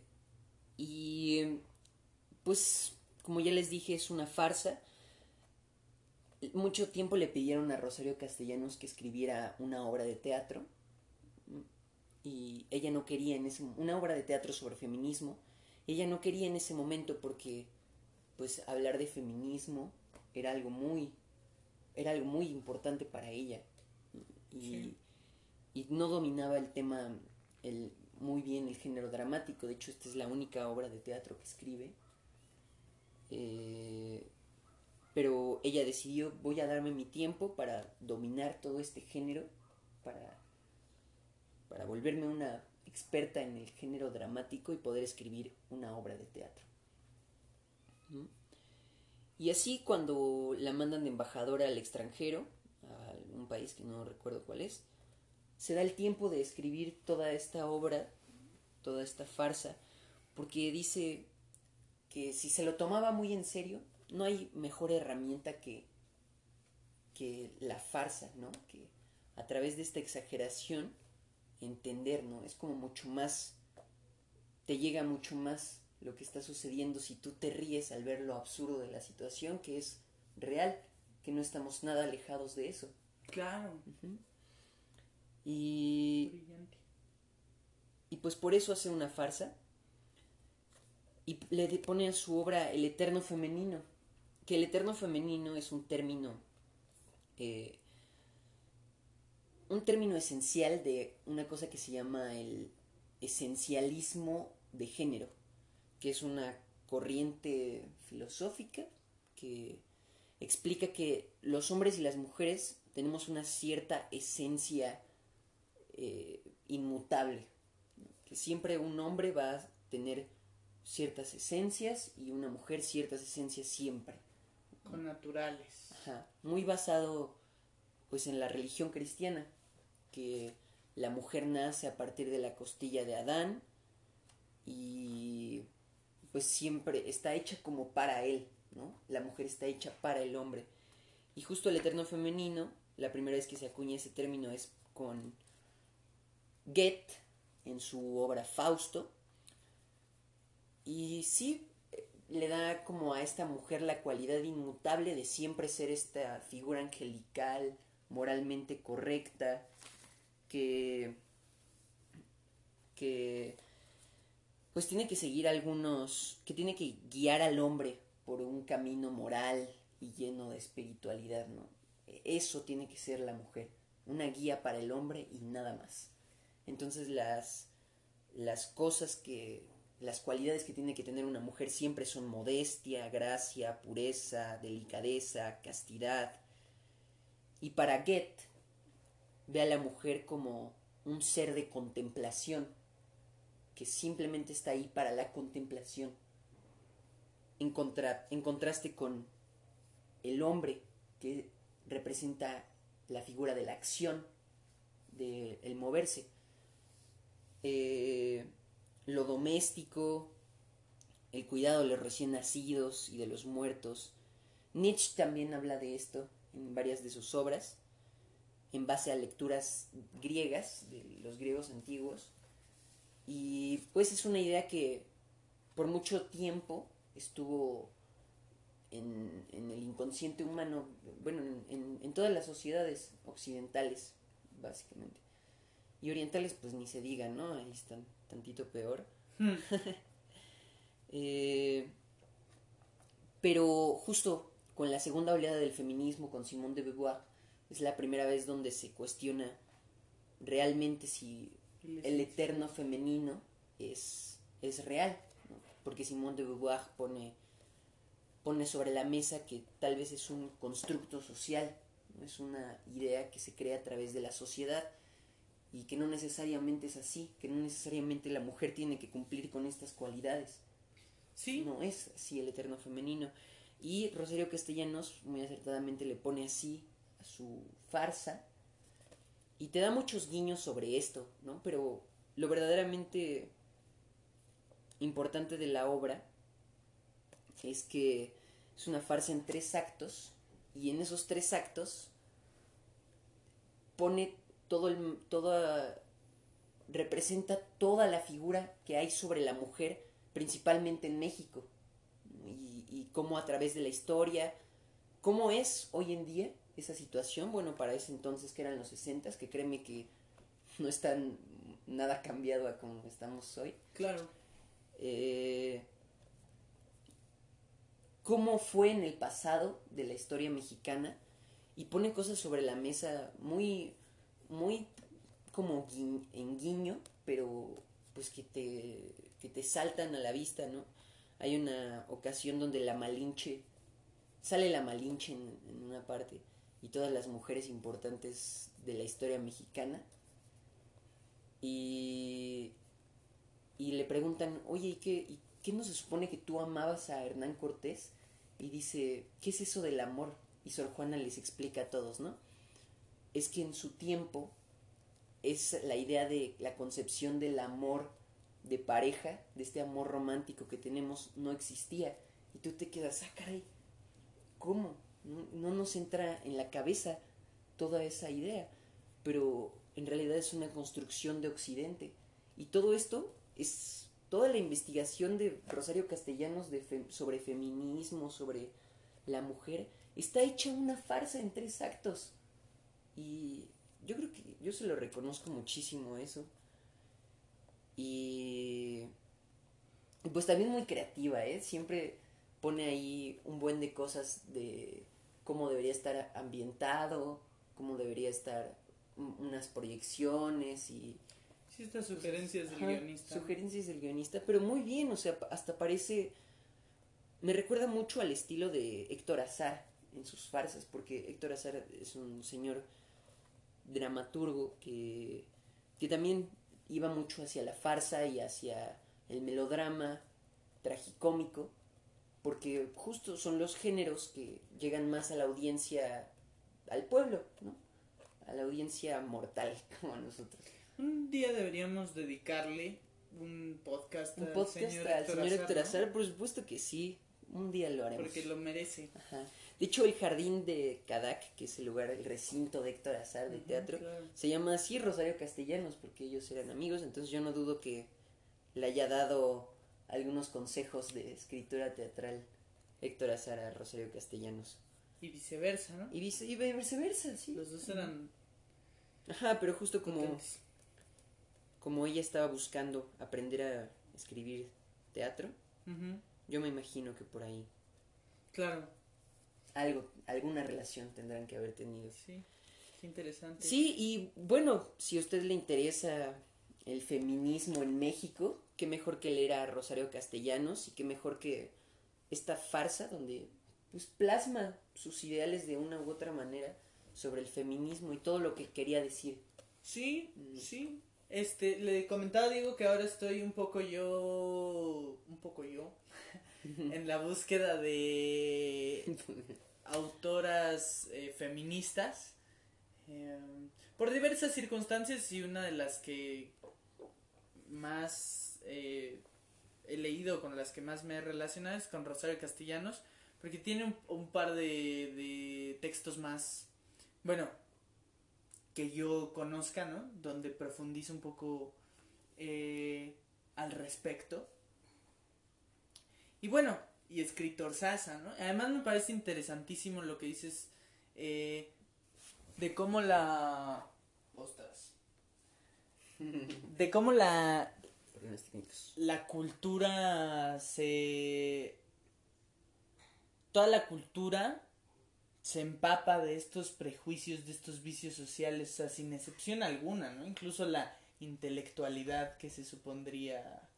y pues, como ya les dije, es una farsa. Mucho tiempo le pidieron a Rosario Castellanos que escribiera una obra de teatro. Y ella no quería en ese una obra de teatro sobre feminismo. Ella no quería en ese momento porque pues hablar de feminismo era algo muy era algo muy importante para ella y, Sí. y no dominaba el tema el, muy bien el género dramático de hecho esta es la única obra de teatro que escribe Eh, pero ella decidió voy a darme mi tiempo para dominar todo este género para para volverme una experta en el género dramático y poder escribir una obra de teatro ¿Mm? Y así cuando la mandan de embajadora al extranjero, a un país que no recuerdo cuál es, se da el tiempo de escribir toda esta obra, toda esta farsa, porque dice que si se lo tomaba muy en serio, no hay mejor herramienta que, que la farsa, ¿no? Que a través de esta exageración entender, ¿no? Es como mucho más, te llega mucho más lo que está sucediendo si tú te ríes al ver lo absurdo de la situación, que es real, que no estamos nada alejados de eso. Claro. Y, Brillante. y pues por eso hace una farsa y le pone a su obra el eterno femenino, que el eterno femenino es un término, eh, un término esencial de una cosa que se llama el esencialismo de género, que es una corriente filosófica que explica que los hombres y las mujeres tenemos una cierta esencia eh, inmutable, que siempre un hombre va a tener ciertas esencias y una mujer ciertas esencias siempre. Con naturales. Ajá, muy basado pues en la religión cristiana, que la mujer nace a partir de la costilla de Adán y pues siempre está hecha como para él, ¿no? La mujer está hecha para el hombre. Y justo el eterno femenino, la primera vez que se acuña ese término es con Goethe en su obra Fausto. Y sí, eh, le da como a esta mujer la cualidad inmutable de siempre ser esta figura angelical, moralmente correcta, que que pues tiene que seguir algunos, que tiene que guiar al hombre por un camino moral y lleno de espiritualidad, ¿no? Eso tiene que ser la mujer, una guía para el hombre y nada más. Entonces las las cosas que las cualidades que tiene que tener una mujer siempre son modestia, gracia, pureza, delicadeza, castidad. Y para Goethe ve a la mujer como un ser de contemplación, que simplemente está ahí para la contemplación, en, contra- en contraste con el hombre, que representa la figura de la acción, del el moverse. Eh, lo doméstico, el cuidado de los recién nacidos y de los muertos. Nietzsche también habla de esto en varias de sus obras, en base a lecturas griegas, de los griegos antiguos. Y pues es una idea que por mucho tiempo estuvo en, en el inconsciente humano, bueno, en, en- en todas las sociedades occidentales, básicamente. Y orientales, pues ni se diga, ¿no? Ahí están tantito peor. Hmm. Eh, pero justo con la segunda oleada del feminismo, con Simone de Beauvoir, es la primera vez donde se cuestiona realmente si El eterno femenino es, es real. ¿no? Porque Simone de Beauvoir pone, pone sobre la mesa que tal vez es un constructo social, ¿no? es una idea que se crea a través de la sociedad y que no necesariamente es así, que no necesariamente la mujer tiene que cumplir con estas cualidades. Sí. No es así el eterno femenino. Y Rosario Castellanos muy acertadamente le pone así su farsa y te da muchos guiños sobre esto, ¿no? Pero lo verdaderamente importante de la obra es que es una farsa en tres actos y en esos tres actos pone todo el toda representa toda la figura que hay sobre la mujer principalmente en México Y, y cómo a través de la historia, cómo es hoy en día esa situación, bueno, para ese entonces que eran los 60 que créeme que no están nada cambiado a como estamos hoy. Claro. Eh, cómo fue en el pasado de la historia mexicana y pone cosas sobre la mesa muy, muy como en guiño, pero pues que te, que te saltan a la vista, ¿no? Hay una ocasión donde la Malinche, sale la Malinche en, en una parte y todas las mujeres importantes de la historia mexicana y, y le preguntan, oye, ¿y qué, ¿y qué no se supone que tú amabas a Hernán Cortés? Y dice, ¿qué es eso del amor? Y Sor Juana les explica a todos, ¿no? Es que en su tiempo es la idea de la concepción del amor de pareja, de este amor romántico que tenemos, no existía. Y tú te quedas, ah, caray, ¿cómo? No, no nos entra en la cabeza toda esa idea, pero en realidad es una construcción de Occidente. Y todo esto es toda la investigación de Rosario Castellanos sobre feminismo, sobre la mujer, está hecha una farsa en tres actos. Y yo creo que yo se lo reconozco muchísimo eso. Y, y pues también muy creativa, ¿eh? Siempre pone ahí un buen de cosas de cómo debería estar ambientado, cómo debería estar un- unas proyecciones y Sí, estas sugerencias del Ajá, guionista. Sugerencias del guionista, pero muy bien, o sea, hasta parece... Me recuerda mucho al estilo de Héctor Azar en sus farsas, porque Héctor Azar es un señor dramaturgo que, que también iba mucho hacia la farsa y hacia el melodrama tragicómico, porque justo son los géneros que llegan más a la audiencia, al pueblo, ¿no? A la audiencia mortal, como a nosotros. Un día deberíamos dedicarle un podcast, Un al podcast señor al Héctor señor Azar, Héctor ¿no? Azar, por supuesto que sí. Un día lo haremos. Porque lo merece. Ajá. De hecho, el jardín de Cadac, que es el lugar, el recinto de Héctor Azar de teatro, claro. se llama así Rosario Castellanos, porque ellos eran amigos, entonces yo no dudo que le haya dado algunos consejos de escritura teatral Héctor Azar a Rosario Castellanos. Y viceversa, ¿no? Y, vice- y viceversa, sí. Los dos eran Ajá, pero justo como, potentes. como ella estaba buscando aprender a escribir teatro, yo me imagino que por ahí Claro, algo, alguna relación tendrán que haber tenido. sí. Qué interesante. Sí, y bueno, si a usted le interesa el feminismo en México, qué mejor que leer a Rosario Castellanos y qué mejor que esta farsa donde pues plasma sus ideales de una u otra manera sobre el feminismo y todo lo que quería decir. Sí, Mm. sí. Este, le comentaba Diego que ahora estoy un poco yo, un poco yo, en la búsqueda de autoras eh, feministas eh, por diversas circunstancias y una de las que más eh, he leído con las que más me he relacionado es con Rosario Castellanos porque tiene un, par de, de textos más bueno que yo conozca no donde profundiza un poco eh, al respecto y bueno, y escritor Sasa, ¿no? Además me parece interesantísimo lo que dices eh, de cómo la... De cómo la, la cultura se... Toda la cultura se empapa de estos prejuicios, de estos vicios sociales, o sea, sin excepción alguna, ¿no? Incluso la intelectualidad que se supondría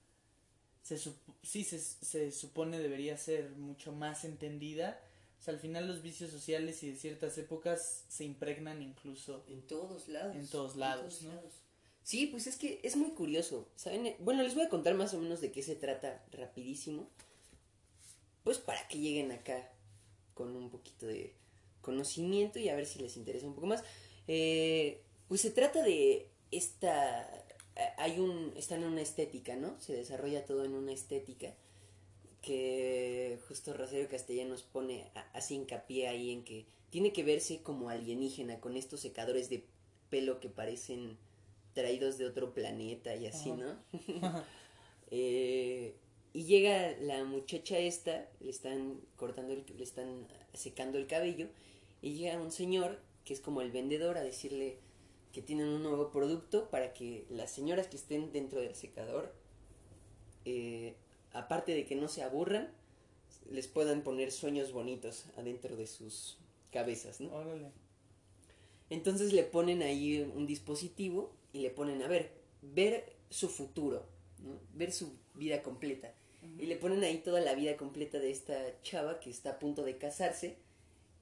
se sup- sí se, se supone debería ser mucho más entendida. O sea, al final los vicios sociales y de ciertas épocas se impregnan incluso En todos lados. En todos lados, ¿no? Sí, pues es que es muy curioso, ¿saben? Bueno, les voy a contar más o menos de qué se trata rapidísimo. Pues para que lleguen acá con un poquito de conocimiento y a ver si les interesa un poco más. Eh, pues se trata de esta... Hay un... Están en una estética, ¿no? Se desarrolla todo en una estética que justo Rosario Castellanos pone así hincapié ahí en que tiene que verse como alienígena con estos secadores de pelo que parecen traídos de otro planeta y así, Ajá. ¿no? Eh, Y llega la muchacha esta, le están cortando, el, le están secando el cabello, y llega un señor que es como el vendedor a decirle que tienen un nuevo producto para que las señoras que estén dentro del secador, eh, aparte de que no se aburran, les puedan poner sueños bonitos adentro de sus cabezas, ¿no? Órale. Entonces le ponen ahí un dispositivo y le ponen a ver, ver su futuro, ¿no? ver su vida completa. Y le ponen ahí toda la vida completa de esta chava que está a punto de casarse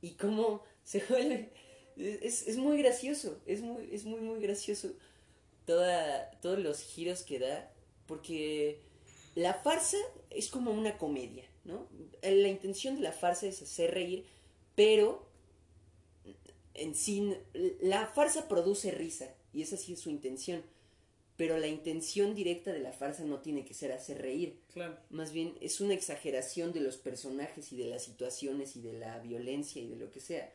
y cómo se vuelve... Es, es muy gracioso, es muy, es muy, muy gracioso toda, todos los giros que da, porque la farsa es como una comedia, ¿no? La intención de la farsa es hacer reír, pero en sí, la farsa produce risa, y esa sí es su intención. Pero la intención directa de la farsa no tiene que ser hacer reír. Claro. Más bien es una exageración de los personajes y de las situaciones y de la violencia y de lo que sea.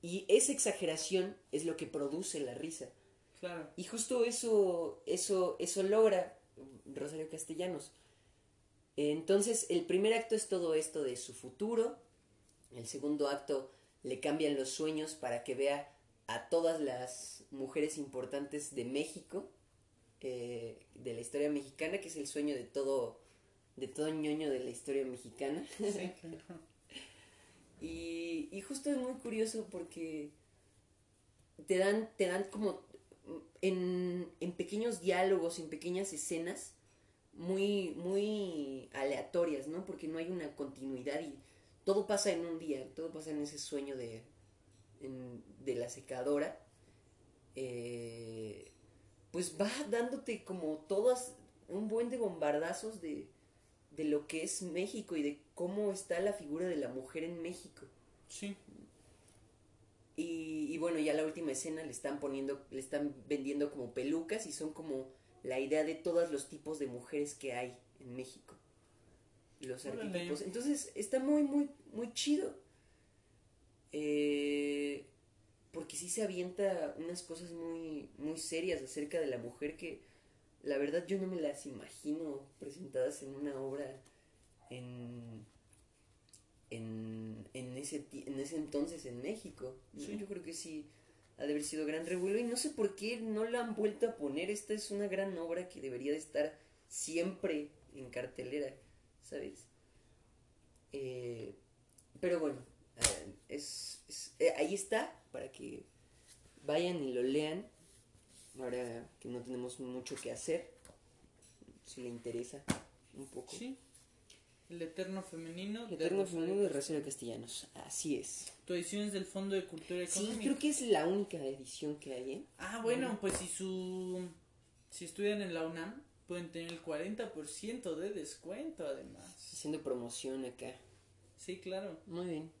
Y esa exageración es lo que produce la risa. Claro. Y justo eso, eso, eso logra Rosario Castellanos. Entonces, el primer acto es todo esto de su futuro. El segundo acto le cambian los sueños para que vea a todas las mujeres importantes de México, eh, de la historia mexicana, que es el sueño de todo, de todo ñoño de la historia mexicana. Sí, claro. Y, y justo es muy curioso porque te dan, te dan como en, en pequeños diálogos, en pequeñas escenas, muy, muy aleatorias, ¿no? Porque no hay una continuidad y todo pasa en un día, todo pasa en ese sueño de, en- de la secadora. Eh, pues va dándote como todas un buen de bombardazos de, de lo que es México y de cómo está la figura de la mujer en México. Sí. Y, y bueno, ya la última escena le están poniendo, le están vendiendo como pelucas y son como la idea de todos los tipos de mujeres que hay en México. Los Órale. arquetipos. Entonces está muy, muy, muy chido. Eh, porque sí se avienta unas cosas muy, muy serias acerca de la mujer que la verdad yo no me las imagino presentadas en una obra en, en, en, ese, en ese entonces en México. Sí. Yo creo que sí ha de haber sido gran revuelo y no sé por qué no la han vuelto a poner. Esta es una gran obra que debería de estar siempre en cartelera, ¿sabes? Eh, pero bueno, eh, es, es- eh, ahí está para que vayan y lo lean. Ahora que no tenemos mucho que hacer, si le interesa un poco. Sí. El Eterno Femenino. El de Eterno Rosario Femenino de Castellanos. Rosario Castellanos. Así es. Tu edición es del Fondo de Cultura Sí, Económica. creo que es la única edición que hay, ¿eh? Ah, bueno, pues si su si estudian en la UNAM pueden tener el 40% de descuento además. Haciendo promoción acá. Sí, claro. Muy bien.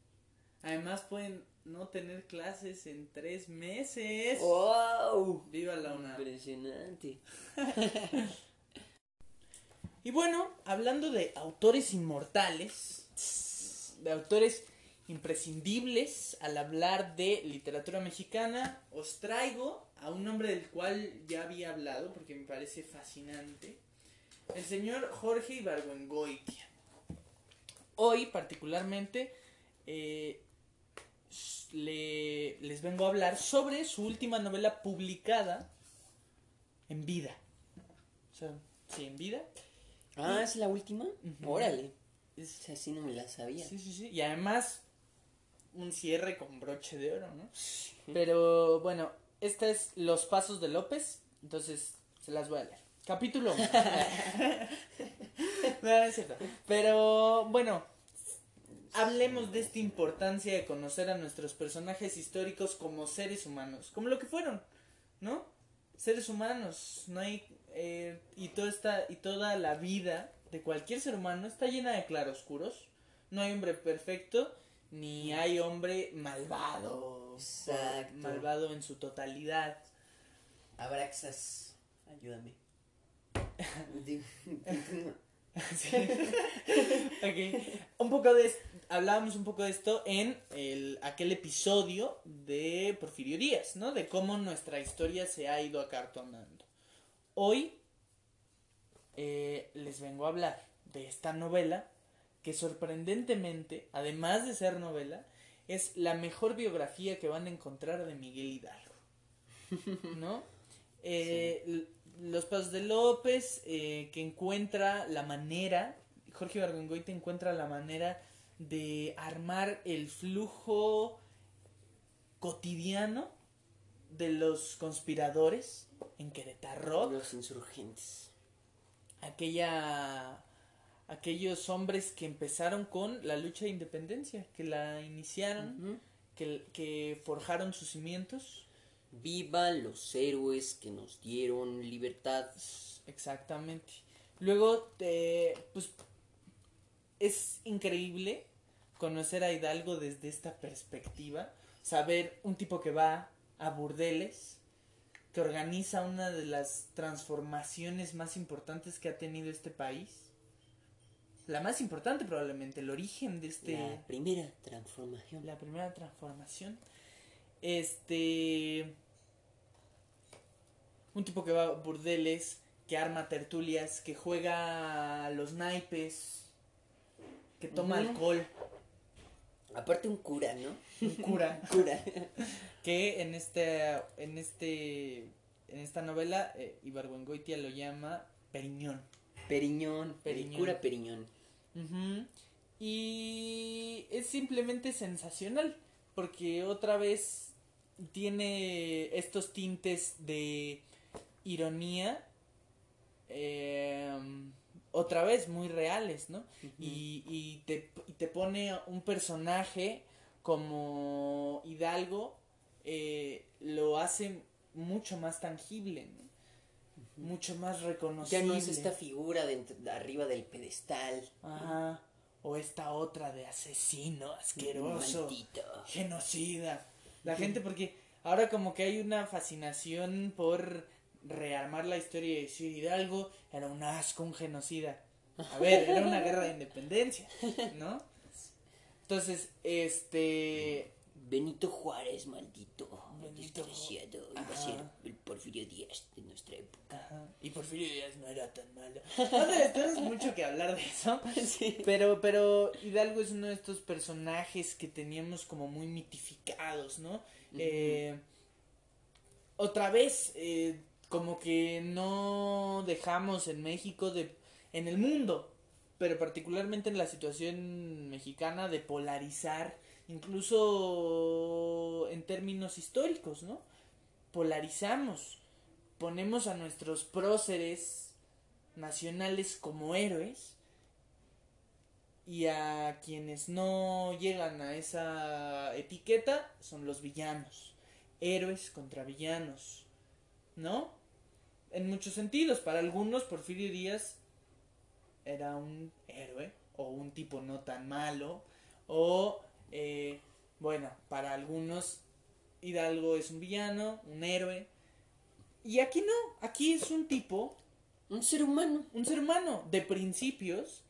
Además pueden no tener clases en tres meses. ¡Wow! Viva la UNAM. Impresionante. Y bueno, hablando de autores inmortales, de autores imprescindibles al hablar de literatura mexicana, os traigo a un hombre del cual ya había hablado porque me parece fascinante, el señor Jorge Ibargüengoitia. Hoy particularmente eh, le- les vengo a hablar sobre su última novela publicada en vida. O sea, sí, en vida. Ah, ¿es la última? Órale. Es- Esa sí no me la sabía. Sí, sí, sí. Y además, un cierre con broche de oro, ¿no? Pero bueno, esta es Los Pasos de López. Entonces, se las voy a leer. Capítulo 1. no, no es cierto. Pero bueno, hablemos de esta importancia de conocer a nuestros personajes históricos como seres humanos. Como lo que fueron, ¿no? Seres humanos. No hay. eh, y, toda esta, y toda la vida de cualquier ser humano está llena de claroscuros. No hay hombre perfecto, ni hay hombre malvado. Exacto. Malvado en su totalidad. Abraxas, ayúdame. Sí. Ok. Un poco de hablábamos un poco de esto en el, aquel episodio de Porfirio Díaz, ¿no? De cómo nuestra historia se ha ido acartonando. Hoy eh, les vengo a hablar de esta novela que sorprendentemente, además de ser novela, es la mejor biografía que van a encontrar de Miguel Hidalgo. ¿No? Eh, Los Pasos de López, eh, que encuentra la manera, Jorge Ibargüengoitia encuentra la manera de armar el flujo cotidiano de los conspiradores en Querétaro, Los insurgentes. aquella aquellos hombres que empezaron con la lucha de independencia, que la iniciaron, que forjaron sus cimientos. Vivan los héroes que nos dieron libertad. Exactamente. Luego, eh, pues, es increíble conocer a Hidalgo desde esta perspectiva, saber un tipo que va a burdeles, que organiza una de las transformaciones más importantes que ha tenido este país. La más importante probablemente, el origen de este... La primera transformación. La primera transformación. Este. Un tipo que va a burdeles, que arma tertulias, que juega a los naipes, que toma alcohol, Aparte un cura, ¿no? un cura. Cura. que en este. En este. En esta novela, eh, Ibargüengoitia lo llama Periñón. Periñón. Periñón. El cura Periñón. Y es simplemente sensacional, porque otra vez tiene estos tintes de ironía, eh, otra vez muy reales, ¿no? y, y, te, y te pone un personaje como Hidalgo, eh, lo hace mucho más tangible, ¿no? Mucho más reconocible. Ya no es esta figura de, de arriba del pedestal. Ajá. O esta otra de asesino asqueroso, Maldito. genocida. La gente, porque ahora como que hay una fascinación por rearmar la historia y decir Hidalgo era un asco, un genocida. A ver, era una guerra de independencia, ¿no? Entonces, este. Benito Juárez, maldito. Benito Desgraciado. Iba a Ajá. ser el Porfirio Díaz de nuestra época. Ajá. Y Porfirio Díaz no era tan malo. No tenemos mucho que hablar de eso. Sí. Pero, pero Hidalgo es uno de estos personajes que teníamos como muy mitificados, ¿no? Eh, otra vez, eh, como que no dejamos en México de, en el mundo, pero particularmente en la situación mexicana de polarizar, incluso en términos históricos, ¿no? Polarizamos, ponemos a nuestros próceres nacionales como héroes y a quienes no llegan a esa etiqueta son los villanos. Héroes contra villanos. ¿No? En muchos sentidos. Para algunos, Porfirio Díaz era un héroe. O un tipo no tan malo. O, eh, bueno, para algunos, Hidalgo es un villano, un héroe. Y aquí no. Aquí es un tipo Un ser humano. un ser humano de principios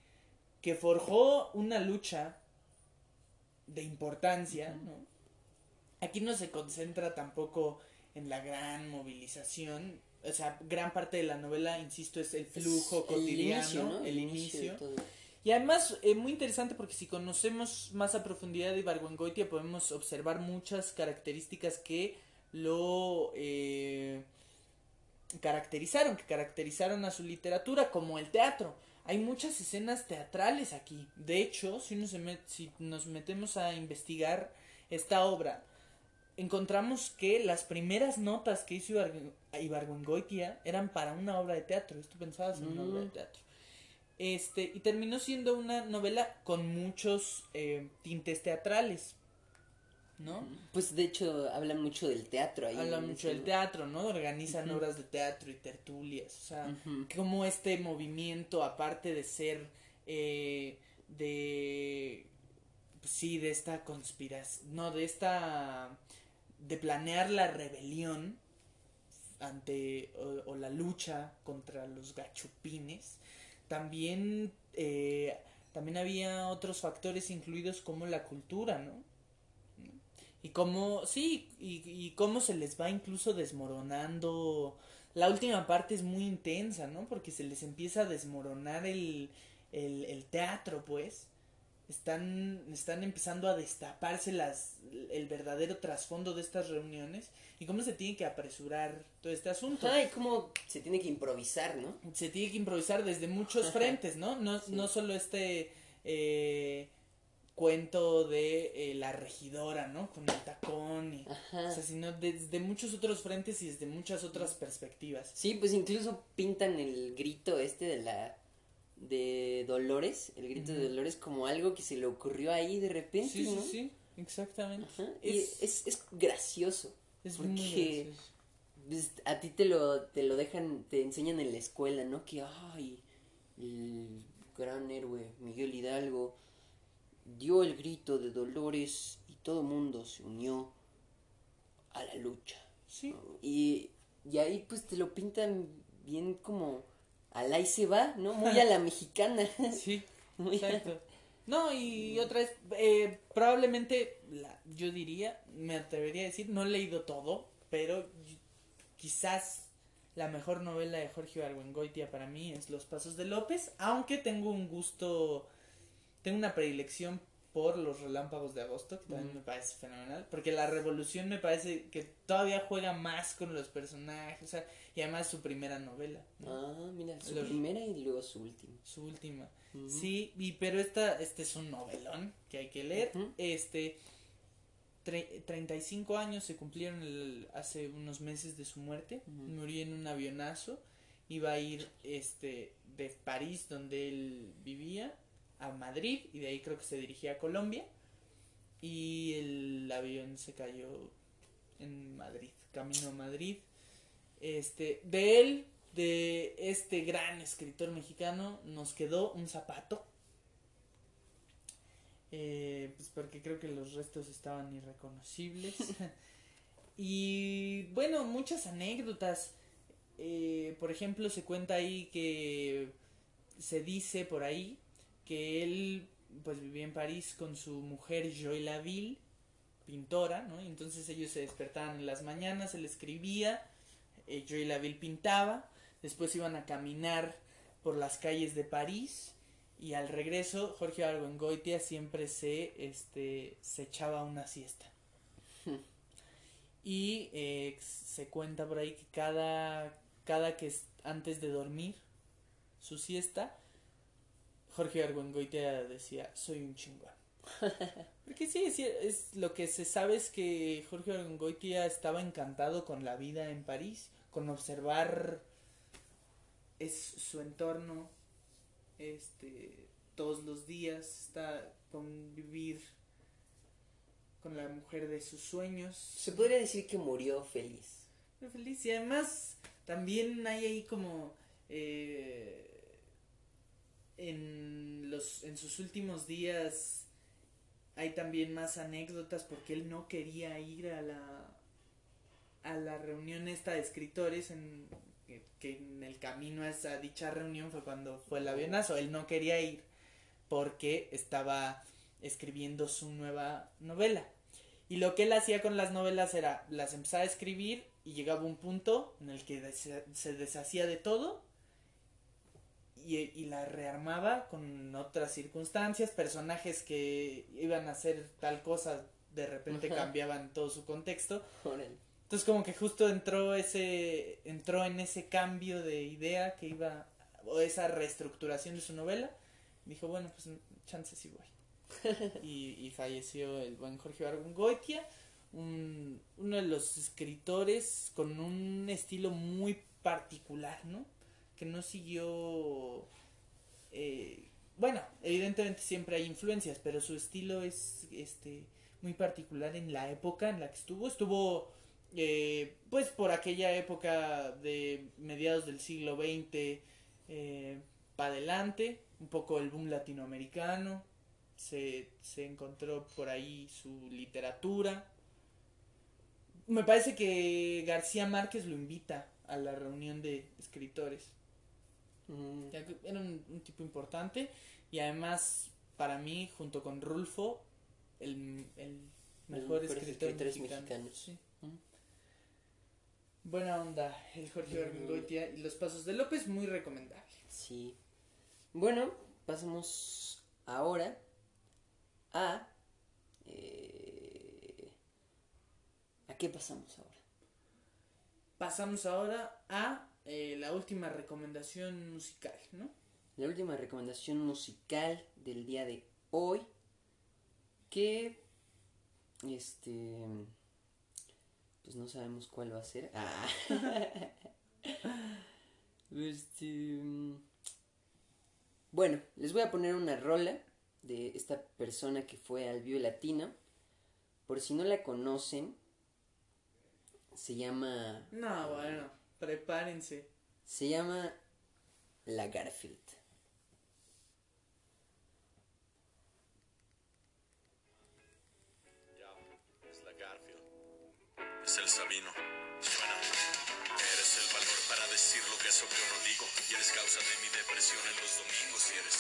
que forjó una lucha de importancia, ¿no? Aquí no se concentra tampoco en la gran movilización, o sea, gran parte de la novela, insisto, es el flujo Es el cotidiano, inicio, ¿no? el de inicio. Y además, eh, muy interesante porque si conocemos más a profundidad de Ibargüengoitia podemos observar muchas características que lo eh, caracterizaron, que caracterizaron a su literatura, como el teatro. Hay muchas escenas teatrales aquí. De hecho, si, uno se met- si nos metemos a investigar esta obra, encontramos que las primeras notas que hizo Ibargü- Ibargüengoitia eran para una obra de teatro. Esto pensabas en una Mm. obra de teatro. Este, y terminó siendo una novela con muchos eh, tintes teatrales, ¿no? Pues de hecho hablan mucho del teatro ahí. Habla mucho del teatro, ¿no? Organizan obras de teatro y tertulias, o sea, como este movimiento, aparte de ser eh, de, pues sí, de esta conspiración, no, de esta, de planear la rebelión ante, o, o la lucha contra los gachupines, también, eh, también había otros factores incluidos como la cultura, ¿no? Y cómo, sí, y, y cómo se les va incluso desmoronando la última parte es muy intensa, ¿no? Porque se les empieza a desmoronar el, el, el teatro, pues. Están, están empezando a destaparse las, el verdadero trasfondo de estas reuniones y cómo se tiene que apresurar todo este asunto. Ay, cómo se tiene que improvisar, ¿no? Se tiene que improvisar desde muchos frentes, ¿no? No, no solo este eh, cuento de eh, la regidora, ¿no? Con el tacón, y, Ajá. o sea, sino desde muchos otros frentes y desde muchas otras perspectivas. Sí, pues incluso pintan el grito este de la de Dolores, el grito de. Dolores como algo que se le ocurrió ahí de repente, Sí, sí, ¿no? sí, exactamente. Ajá, Y Es, es, es gracioso. es porque- muy gracioso. pues, a ti te lo, te lo dejan, te enseñan en la escuela, ¿no? Que, ay, el gran héroe Miguel Hidalgo dio el grito de Dolores y todo mundo se unió a la lucha. Sí, ¿no? Y, y ahí pues te lo pintan bien como al ahí se va, ¿no? Muy a la mexicana. sí, Muy a- exacto. No, y otra vez, eh, probablemente, la, yo diría, me atrevería a decir, no he leído todo, pero quizás la mejor novela de Jorge Argüengoitia para mí es Los Pasos de López, aunque tengo un gusto, tengo una predilección por Los Relámpagos de Agosto, que también Mm. me parece fenomenal, porque La Revolución me parece que todavía juega más con los personajes, o sea, y además su primera novela, ¿no? Ah, mira, su Los- primera y luego su última. su última. Sí, y pero esta, este es un novelón que hay que leer. Ujú. Este, tre- 35 años se cumplieron el- hace unos meses de su muerte. Murió en un avionazo. Iba a ir este, de París, donde él vivía, a Madrid, y de ahí creo que se dirigía a Colombia. Y el avión se cayó en Madrid, camino a Madrid. Este, de él, de este gran escritor mexicano, nos quedó un zapato. Eh, pues porque creo que los restos estaban irreconocibles. y bueno, muchas anécdotas. Eh, por ejemplo, se cuenta ahí que se dice por ahí que él pues vivía en París con su mujer Joy Laville, pintora, ¿no? Y entonces ellos se despertaban en las mañanas, él escribía, eh, Joy Laville pintaba, después iban a caminar por las calles de París y al regreso Jorge Argüengoitia siempre se este se echaba una siesta. Y eh, se cuenta por ahí que cada cada que es antes de dormir su siesta Jorge Argüengoitia decía, "Soy un chingón." Porque sí, es lo que se sabe es que Jorge Argüengoitia estaba encantado con la vida en París, con observar es su entorno este todos los días está convivir con la mujer de sus sueños Se podría decir que murió feliz. feliz y además también hay ahí como eh, en los en sus últimos días hay también más anécdotas porque él no quería ir a la a la reunión esta de escritores en que, en el camino a esa dicha reunión fue cuando fue el avionazo. Él no quería ir porque estaba escribiendo su nueva novela. Y lo que él hacía con las novelas era las empezaba a escribir y llegaba un punto en el que se deshacía de todo y, y la rearmaba con otras circunstancias, personajes que iban a hacer tal cosa, de repente Ajá. cambiaban todo su contexto. Órale. Entonces como que justo entró ese entró en ese cambio de idea que iba o esa reestructuración de su novela. Dijo, bueno, pues chance sí voy. y, y falleció el buen Jorge Argüengoitia, un, uno de los escritores con un estilo muy particular, ¿no? Que no siguió eh, bueno, evidentemente siempre hay influencias, pero su estilo es este muy particular en la época en la que estuvo. Estuvo eh, pues por aquella época de mediados del siglo XX para adelante, un poco el boom latinoamericano, se, se encontró por ahí su literatura. Me parece que García Márquez lo invita a la reunión de escritores. Mm, Ya que Era un, un tipo importante y además para mí junto con Rulfo el, el mejor mejores escritor mexicano. mexicanos. Sí. Mm. Buena onda, el Jorge Bergoitia y los pasos de López, muy recomendable. Sí. Bueno, pasamos ahora a... eh, ¿A qué pasamos ahora? Pasamos ahora a eh, la última recomendación musical, ¿no? La última recomendación musical del día de hoy. Que. Este. Pues no sabemos cuál va a ser. Ah. este. Bueno, les voy a poner una rola de esta persona que fue al Vive Latino. Por si no la conocen, se llama. No, bueno, prepárense. Se llama La Garfield. Ya, es la Garfield. Es el Sabino. Bueno, eres el valor para decir lo que es obvio no digo. Y eres causa de mi depresión en los domingos. Y eres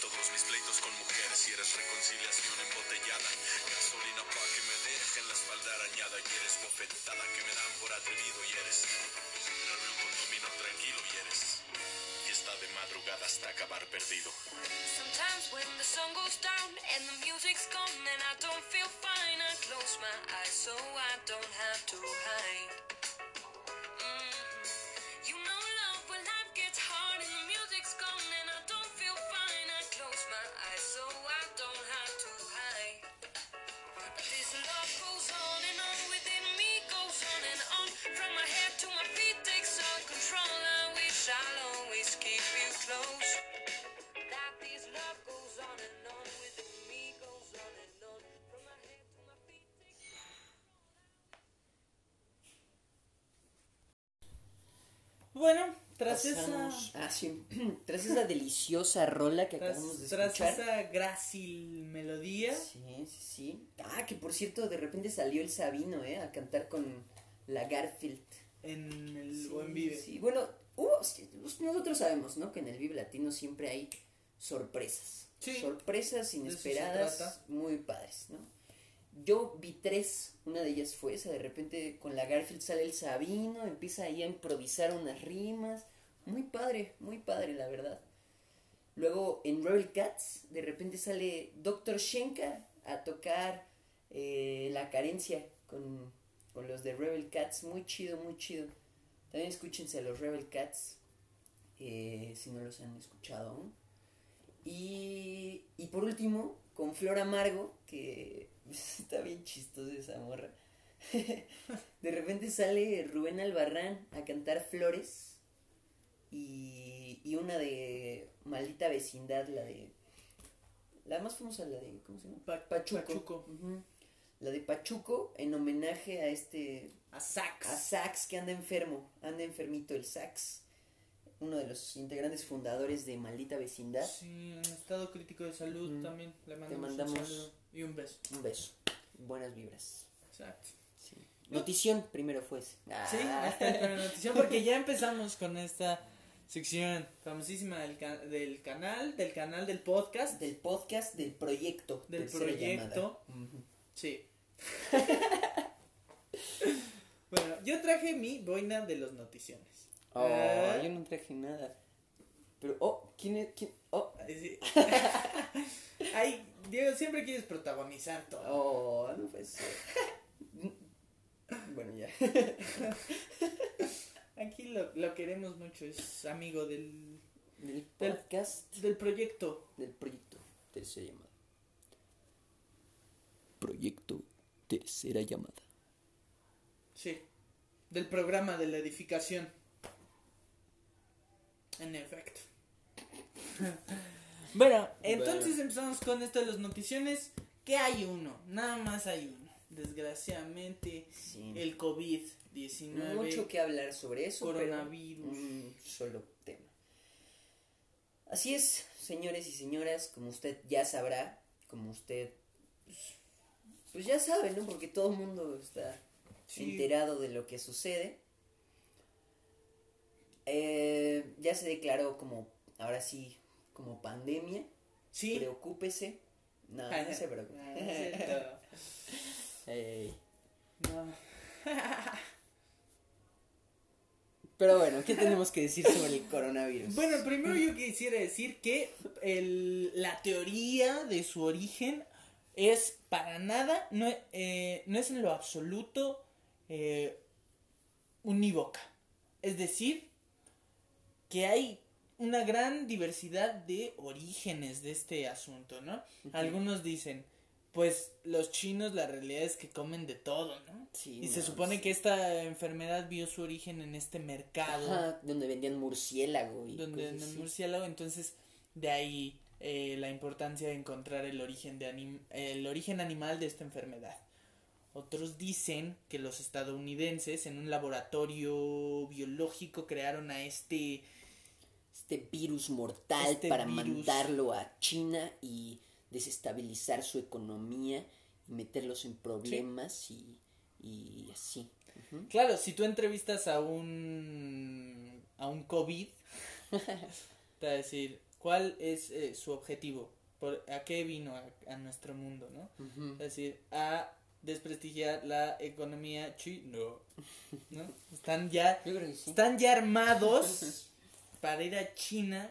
todos mis pleitos con mujeres. Y eres reconciliación embotellada. Gasolina pa' que me dejen la espalda arañada. Y eres bofetada que me dan por atrevido. Y eres madrugada hasta acabar perdido. Sometimes when the sun goes down and the music's gone and I don't feel fine, I close my eyes so I don't have to hide. Bueno, tras Pasamos- esa. ah, sí. Tras esa deliciosa rola que Tras, acabamos de tras escuchar. esa grácil melodía. Sí, sí, sí. Ah, que por cierto, de repente salió el Sabino, ¿eh? A cantar con la Garfield. En el Sí, Buen Vive. Sí, bueno, hubo- sí, nosotros sabemos, ¿no? Que en el Vive Latino siempre hay sorpresas. Sí. Sorpresas inesperadas, muy padres, ¿no? Yo vi tres, una de ellas fue esa, de repente con la Garfield sale el Sabino, empieza ahí a improvisar unas rimas, muy padre, muy padre la verdad. Luego en Rebel Cats, de repente sale Dr. Shenka a tocar eh, la carencia con, con los de Rebel Cats, muy chido, muy chido. También escúchense a los Rebel Cats, eh, si no los han escuchado aún. Y, y por último, con Flor Amargo, que está bien chistosa esa morra. de repente sale Rubén Albarrán a cantar Flores y, y una de Maldita Vecindad, la de... La más famosa, la de... ¿Cómo se llama? Pa- Pachuco. La de Pachuco en homenaje a este... A Sax. A Sax que anda enfermo, anda enfermito el Sax. Uno de los integrantes fundadores de Maldita Vecindad. Sí, en estado crítico de salud también. Le mandamos, mandamos- un saludo y un beso. Un beso. Buenas vibras. Exacto. Sí. Notición primero fue ese. Sí, Ah. esta es la noticia porque ya empezamos con esta sección famosísima del, ca- del canal, del canal del podcast. Del podcast del proyecto. Del proyecto. Sí. bueno, yo traje mi boina de los noticiones. Oh, Ah. yo no traje nada. Pero, oh, ¿quién es? quién? Oh, Ay, sí. Ay, Diego, siempre quieres protagonizar todo. oh, no puede ser. bueno, ya. Aquí lo, lo queremos mucho, es amigo del, Del Del- podcast del proyecto. del proyecto Tercera llamada. Proyecto Tercera llamada. Sí, del programa de la edificación. En efecto. bueno, entonces Bueno. empezamos con esto de las noticiones. Que hay uno, nada más hay uno. Desgraciadamente, Sí. el COVID-19. Mucho que hablar sobre eso. pero Coronavirus. un solo tema. Así es, señores y señoras, como usted ya sabrá, como usted pues, pues ya sabe, ¿no? Porque todo el mundo está Sí. enterado de lo que sucede. Eh, ya se declaró como, ahora sí, como pandemia. Sí. Preocúpese. No, no se preocupe. No es cierto. Ey. No. Pero bueno, ¿qué tenemos que decir sobre el coronavirus? Bueno, primero yo quisiera decir que el- la teoría de su origen es para nada, no, eh, no es en lo absoluto eh, unívoca. Es decir, que hay una gran diversidad de orígenes de este asunto, ¿no? Algunos dicen, pues los chinos la realidad es que comen de todo, ¿no? Sí, y se supone sí. que esta enfermedad vio su origen en este mercado Ajá, donde vendían murciélago y donde así. murciélago entonces de ahí eh, la importancia de encontrar el origen de anim- el origen animal de esta enfermedad otros dicen que los estadounidenses en un laboratorio biológico crearon a este Este virus mortal Este para virus. mandarlo a China y desestabilizar su economía y meterlos en problemas y, y así. Claro si tú entrevistas a un a un covid te va a decir cuál es eh, su objetivo por a qué vino a, a nuestro mundo no. Es decir, a desprestigiar la economía china. ¿no? Están ya, sí. están ya armados para ir a China,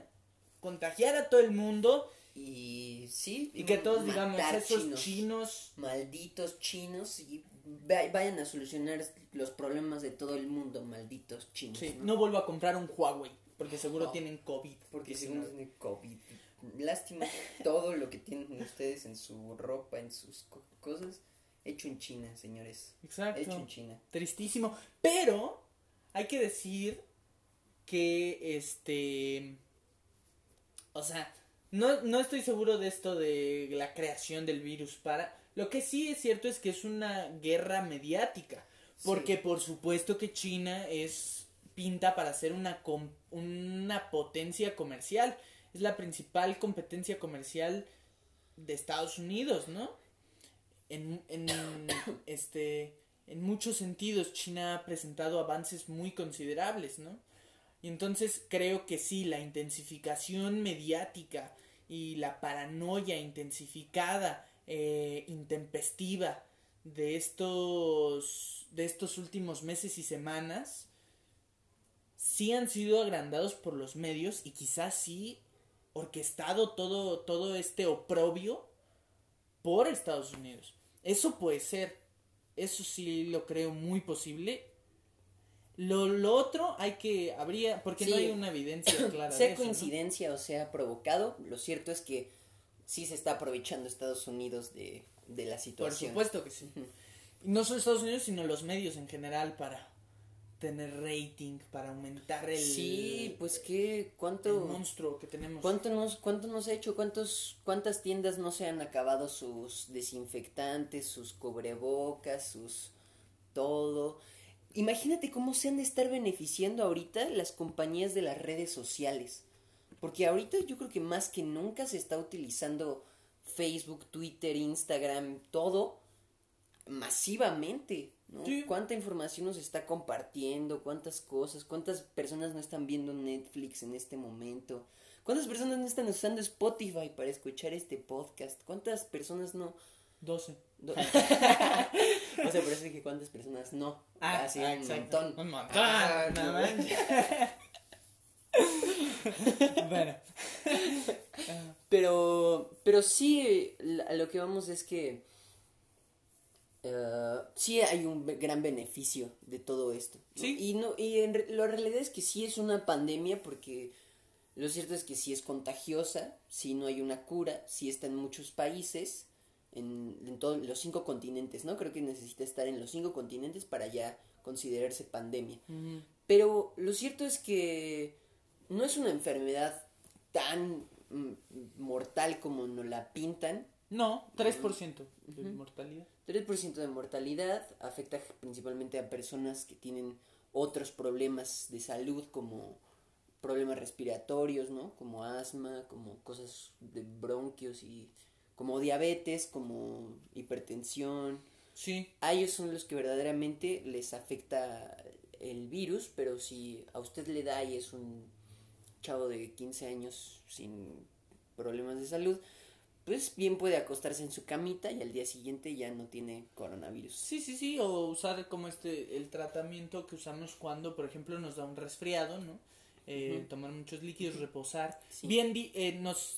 contagiar a todo el mundo Y sí. y que todos digamos, esos chinos. chinos, Malditos chinos y va- vayan a solucionar los problemas de todo el mundo, malditos chinos. sí, ¿no? no vuelvo a comprar un Huawei, porque seguro No. tienen COVID. Porque si según no- tiene COVID. Lástima todo lo que tienen ustedes en su ropa, en sus co- cosas, hecho en China, señores. Exacto. Hecho en China. Tristísimo. Pero hay que decir que este. O sea, no, no estoy seguro de esto de la creación del virus para. Lo que sí es cierto es que es una guerra mediática. Porque por supuesto que China es pinta para ser una, una potencia comercial. Es la principal competencia comercial de Estados Unidos, ¿no? En, en, este, en muchos sentidos China ha presentado avances muy considerables, ¿no? Y entonces creo que sí, la intensificación mediática y la paranoia intensificada, eh, intempestiva de estos, de estos últimos meses y semanas, sí han sido agrandados por los medios y quizás sí orquestado todo, todo este oprobio por Estados Unidos. Eso puede ser. Eso sí lo creo muy posible. Lo, lo otro hay que, habría, porque no hay una evidencia clara. de sea eso, ¿no? coincidencia o sea provocado, lo cierto es que sí se está aprovechando Estados Unidos de, de la Por situación. supuesto que sí. No solo Estados Unidos, sino los medios en general para tener rating, para aumentar el, Sí, pues qué, el cuánto, monstruo que tenemos. cuánto nos, cuánto nos ha hecho, cuántos, cuántas tiendas no se han acabado sus desinfectantes, sus cubrebocas, sus todo. Imagínate cómo se han de estar beneficiando ahorita las compañías de las redes sociales. Porque ahorita yo creo que más que nunca se está utilizando Facebook, Twitter, Instagram, todo masivamente, ¿no? Sí. ¿Cuánta información nos está compartiendo? ¿Cuántas cosas? ¿Cuántas personas no están viendo Netflix en este momento? ¿Cuántas personas no están usando Spotify para escuchar este podcast? ¿Cuántas personas no? 12. no- o sea, parece que cuántas personas no. Ah, sí, ah, un exacto. montón. Un montón. Ah, no no. manches. bueno. Pero, pero sí, a lo que vamos es que eh, sí hay un gran beneficio de todo esto. ¿no? Sí. Y, no, y en re- la realidad es que sí es una pandemia porque lo cierto es que sí es contagiosa, sí no hay una cura, sí está en muchos países, en, en todos los cinco continentes, ¿no? Creo que necesita estar en los cinco continentes para ya considerarse pandemia. Pero lo cierto es que no es una enfermedad tan mm, mortal como nos la pintan. No, 3% de mortalidad. 3% de mortalidad afecta principalmente a personas que tienen otros problemas de salud como problemas respiratorios, ¿no? Como asma, como cosas de bronquios y como diabetes, como hipertensión. Sí. A ellos son los que verdaderamente les afecta el virus, pero si a usted le da y es un chavo de 15 años sin problemas de salud, pues bien puede acostarse en su camita y al día siguiente ya no tiene coronavirus. Sí, sí, sí, o usar como este, el tratamiento que usamos cuando, por ejemplo, nos da un resfriado, ¿no? Eh. Tomar muchos líquidos, reposar. Sí. Bien, di- eh, nos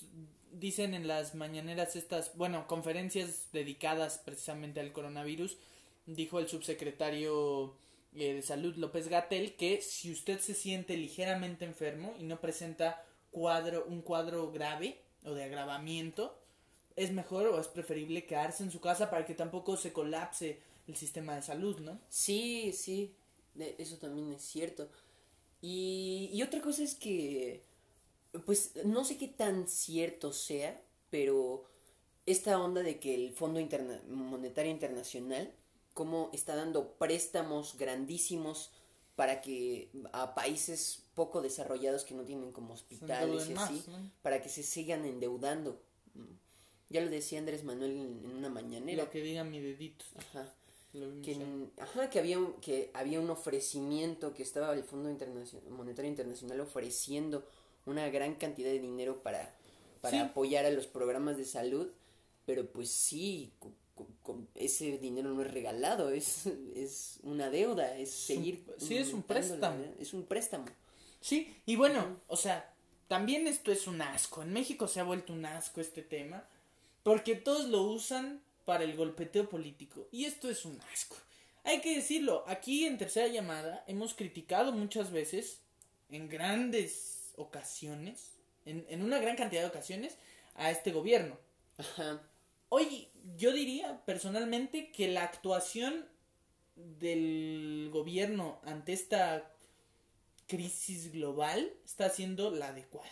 dicen en las mañaneras estas, bueno, conferencias dedicadas precisamente al coronavirus, dijo el subsecretario eh, de Salud López Gatel que si usted se siente ligeramente enfermo y no presenta cuadro, un cuadro grave o de agravamiento, es mejor o es preferible quedarse en su casa para que tampoco se colapse el sistema de salud, ¿no? Sí, sí, eso también es cierto. Y, y otra cosa es que, pues no sé qué tan cierto sea, pero esta onda de que el Fondo Interna- Monetario Internacional, como está dando préstamos grandísimos para que a países poco desarrollados que no tienen como hospitales y más, así, ¿no? para que se sigan endeudando. Ya lo decía Andrés Manuel en, en una mañanera. Lo que diga mi dedito. Ajá que, ajá, que había un, que había un ofrecimiento que estaba el Fondo Internacional, Monetario Internacional ofreciendo una gran cantidad de dinero para, para Sí. apoyar a los programas de salud, pero pues sí, ese dinero no es regalado, es, es una deuda, es seguir. sí, es un préstamo. Es un préstamo. Sí, y bueno, o sea, también esto es un asco. En México se ha vuelto un asco este tema, porque todos lo usan para el golpeteo político. Y esto es un asco. Hay que decirlo, aquí en Tercera Llamada hemos criticado muchas veces, en grandes ocasiones, en, en una gran cantidad de ocasiones, a este gobierno. Ajá. Hoy yo diría personalmente que la actuación del gobierno ante esta crisis global está siendo la adecuada.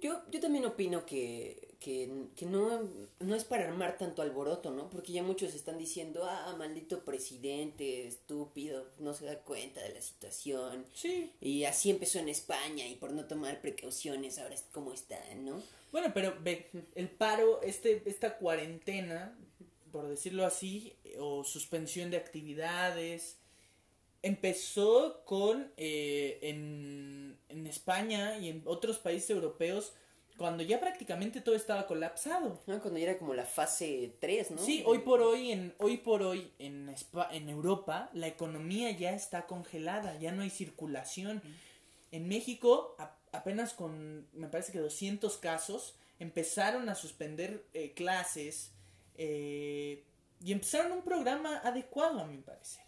Yo, yo también opino que, que, que no, no es para armar tanto alboroto, ¿no? Porque ya muchos están diciendo, ah, maldito presidente, estúpido, no se da cuenta de la situación. Sí. Y así empezó en España y por no tomar precauciones ahora es como está, ¿no? Bueno, pero ve, el paro, este, esta cuarentena, por decirlo así, o suspensión de actividades, empezó con eh, en, en España y en otros países europeos cuando ya prácticamente todo estaba colapsado. Ah, Cuando ya era como la fase 3, ¿no? Sí, hoy por hoy en hoy por hoy en en Europa la economía ya está congelada, ya no hay circulación. En México a- apenas con me parece que 200 casos empezaron a suspender eh, clases eh, y empezaron un programa adecuado a mi parecer.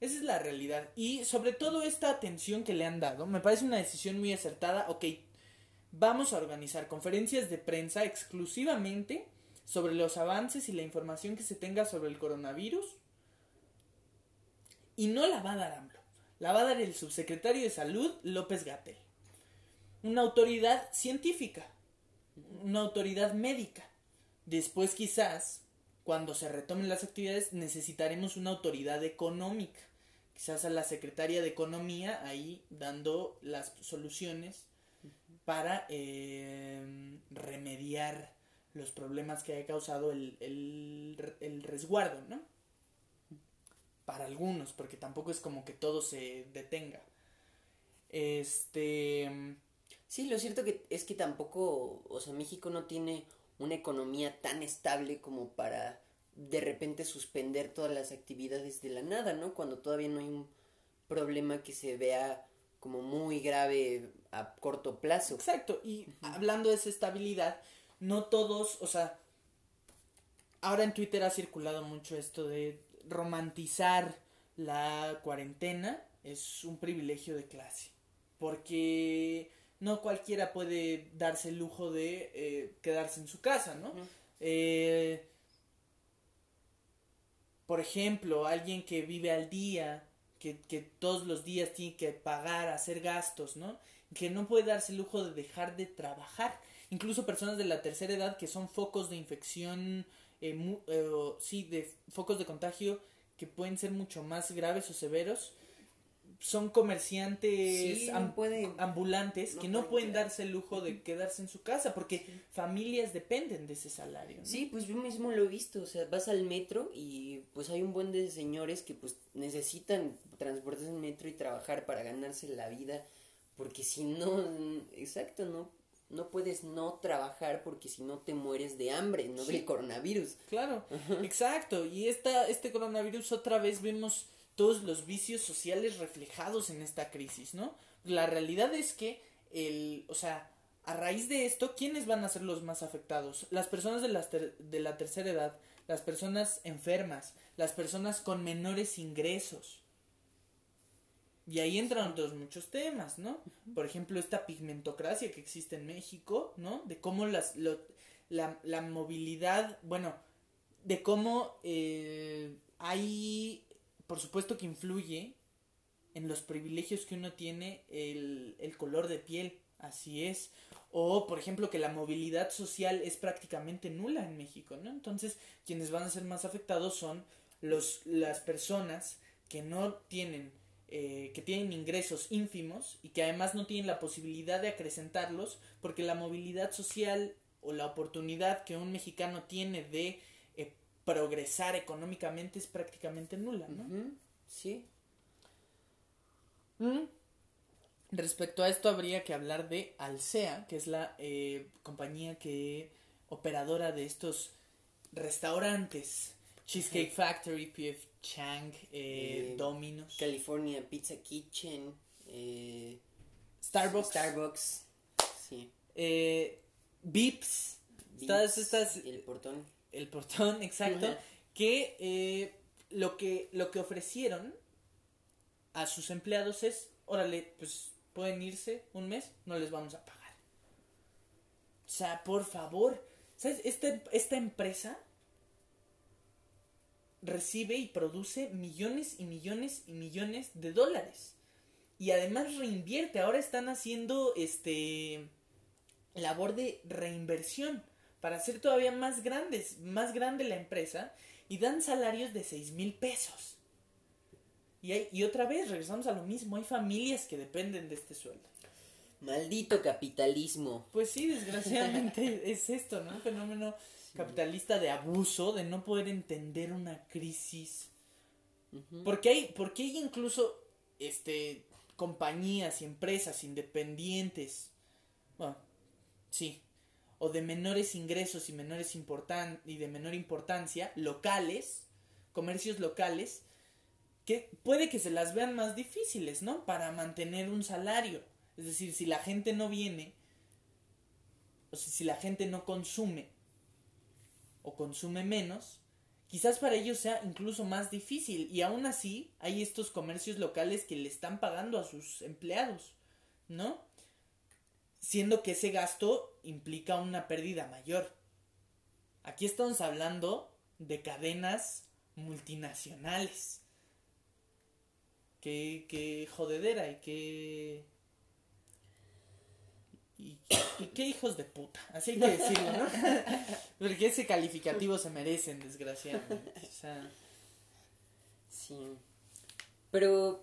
Esa es la realidad. Y sobre todo esta atención que le han dado, me parece una decisión muy acertada. Ok, vamos a organizar conferencias de prensa exclusivamente sobre los avances y la información que se tenga sobre el coronavirus. Y no la va a dar AMLO. La va a dar el subsecretario de Salud, López Gatel. Una autoridad científica. Una autoridad médica. Después quizás, cuando se retomen las actividades, necesitaremos una autoridad económica. Quizás a la secretaria de Economía ahí dando las soluciones para eh, remediar los problemas que haya causado el, el, el resguardo, ¿no? Para algunos, porque tampoco es como que todo se detenga. Este. Sí, lo cierto que es que tampoco, o sea, México no tiene una economía tan estable como para de repente suspender todas las actividades de la nada, ¿no? Cuando todavía no hay un problema que se vea como muy grave a corto plazo. Exacto, y hablando de esa estabilidad, no todos, o sea, ahora en Twitter ha circulado mucho esto de romantizar la cuarentena, es un privilegio de clase, porque no cualquiera puede darse el lujo de eh, quedarse en su casa, ¿no? Eh, por ejemplo, alguien que vive al día, que, que todos los días tiene que pagar, hacer gastos, ¿no? Que no puede darse el lujo de dejar de trabajar. Incluso personas de la tercera edad que son focos de infección, eh, mu- eh, sí, de focos de contagio que pueden ser mucho más graves o severos. Son comerciantes Sí, am- no pueden. ambulantes no que no pueden quedar. darse el lujo de quedarse en su casa porque familias dependen de ese salario. ¿no? Sí, pues yo mismo lo he visto, o sea, vas al metro y pues hay un buen de señores que pues necesitan transportarse en metro y trabajar para ganarse la vida, porque si no, exacto, no, no puedes no trabajar porque si no te mueres de hambre, no Sí. del coronavirus. Claro, exacto. Y esta, este coronavirus otra vez vemos todos los vicios sociales reflejados en esta crisis, ¿no? La realidad es que el, o sea, a raíz de esto, ¿quiénes van a ser los más afectados? Las personas de la, ter- de la tercera edad, las personas enfermas, las personas con menores ingresos. Y ahí entran otros muchos temas, ¿no? Por ejemplo, esta pigmentocracia que existe en México, ¿no? De cómo las, lo- la, la movilidad, bueno, de cómo eh, hay, por supuesto que influye en los privilegios que uno tiene el, el color de piel, así es. O, por ejemplo, que la movilidad social es prácticamente nula en México, ¿no? Entonces, quienes van a ser más afectados son los, las personas que no tienen, eh, que tienen ingresos ínfimos y que además no tienen la posibilidad de acrecentarlos porque la movilidad social o la oportunidad que un mexicano tiene de progresar económicamente es prácticamente nula, ¿no? Sí. Mm. Respecto a esto habría que hablar de Alsea, que es la eh, compañía que operadora de estos restaurantes. Cheesecake Factory, P.F. Chang, eh, Eh, Domino's, California Pizza Kitchen, eh, Starbucks, Starbucks, sí. Vips, todas estas, El portón. El portón, exacto, que eh, lo que lo que ofrecieron a sus empleados es, órale, pues pueden irse un mes, no les vamos a pagar. O sea, por favor, ¿sabes? Esta, esta empresa recibe y produce millones y millones y millones de dólares. Y además reinvierte, ahora están haciendo este labor de reinversión para hacer todavía más grandes, más grande la empresa y dan salarios de seis mil pesos. Y, hay, y otra vez regresamos a lo mismo, hay familias que dependen de este sueldo. Maldito capitalismo. Pues sí, desgraciadamente es esto, ¿no? Un fenómeno capitalista de abuso, de no poder entender una crisis. Porque hay, porque hay incluso este compañías y empresas independientes. Bueno, sí. O de menores ingresos y menores importan y de menor importancia, locales, comercios locales, que puede que se las vean más difíciles, ¿no? Para mantener un salario. Es decir, si la gente no viene, o sea, si la gente no consume, o consume menos, quizás para ellos sea incluso más difícil. Y aún así, hay estos comercios locales que le están pagando a sus empleados, ¿no? Siendo que ese gasto implica una pérdida mayor. Aquí estamos hablando de cadenas multinacionales. Qué, qué jodedera y qué... Y, y qué hijos de puta, así hay que decirlo, ¿no? Porque ese calificativo se merecen, desgraciadamente. O sea, Sí. Pero,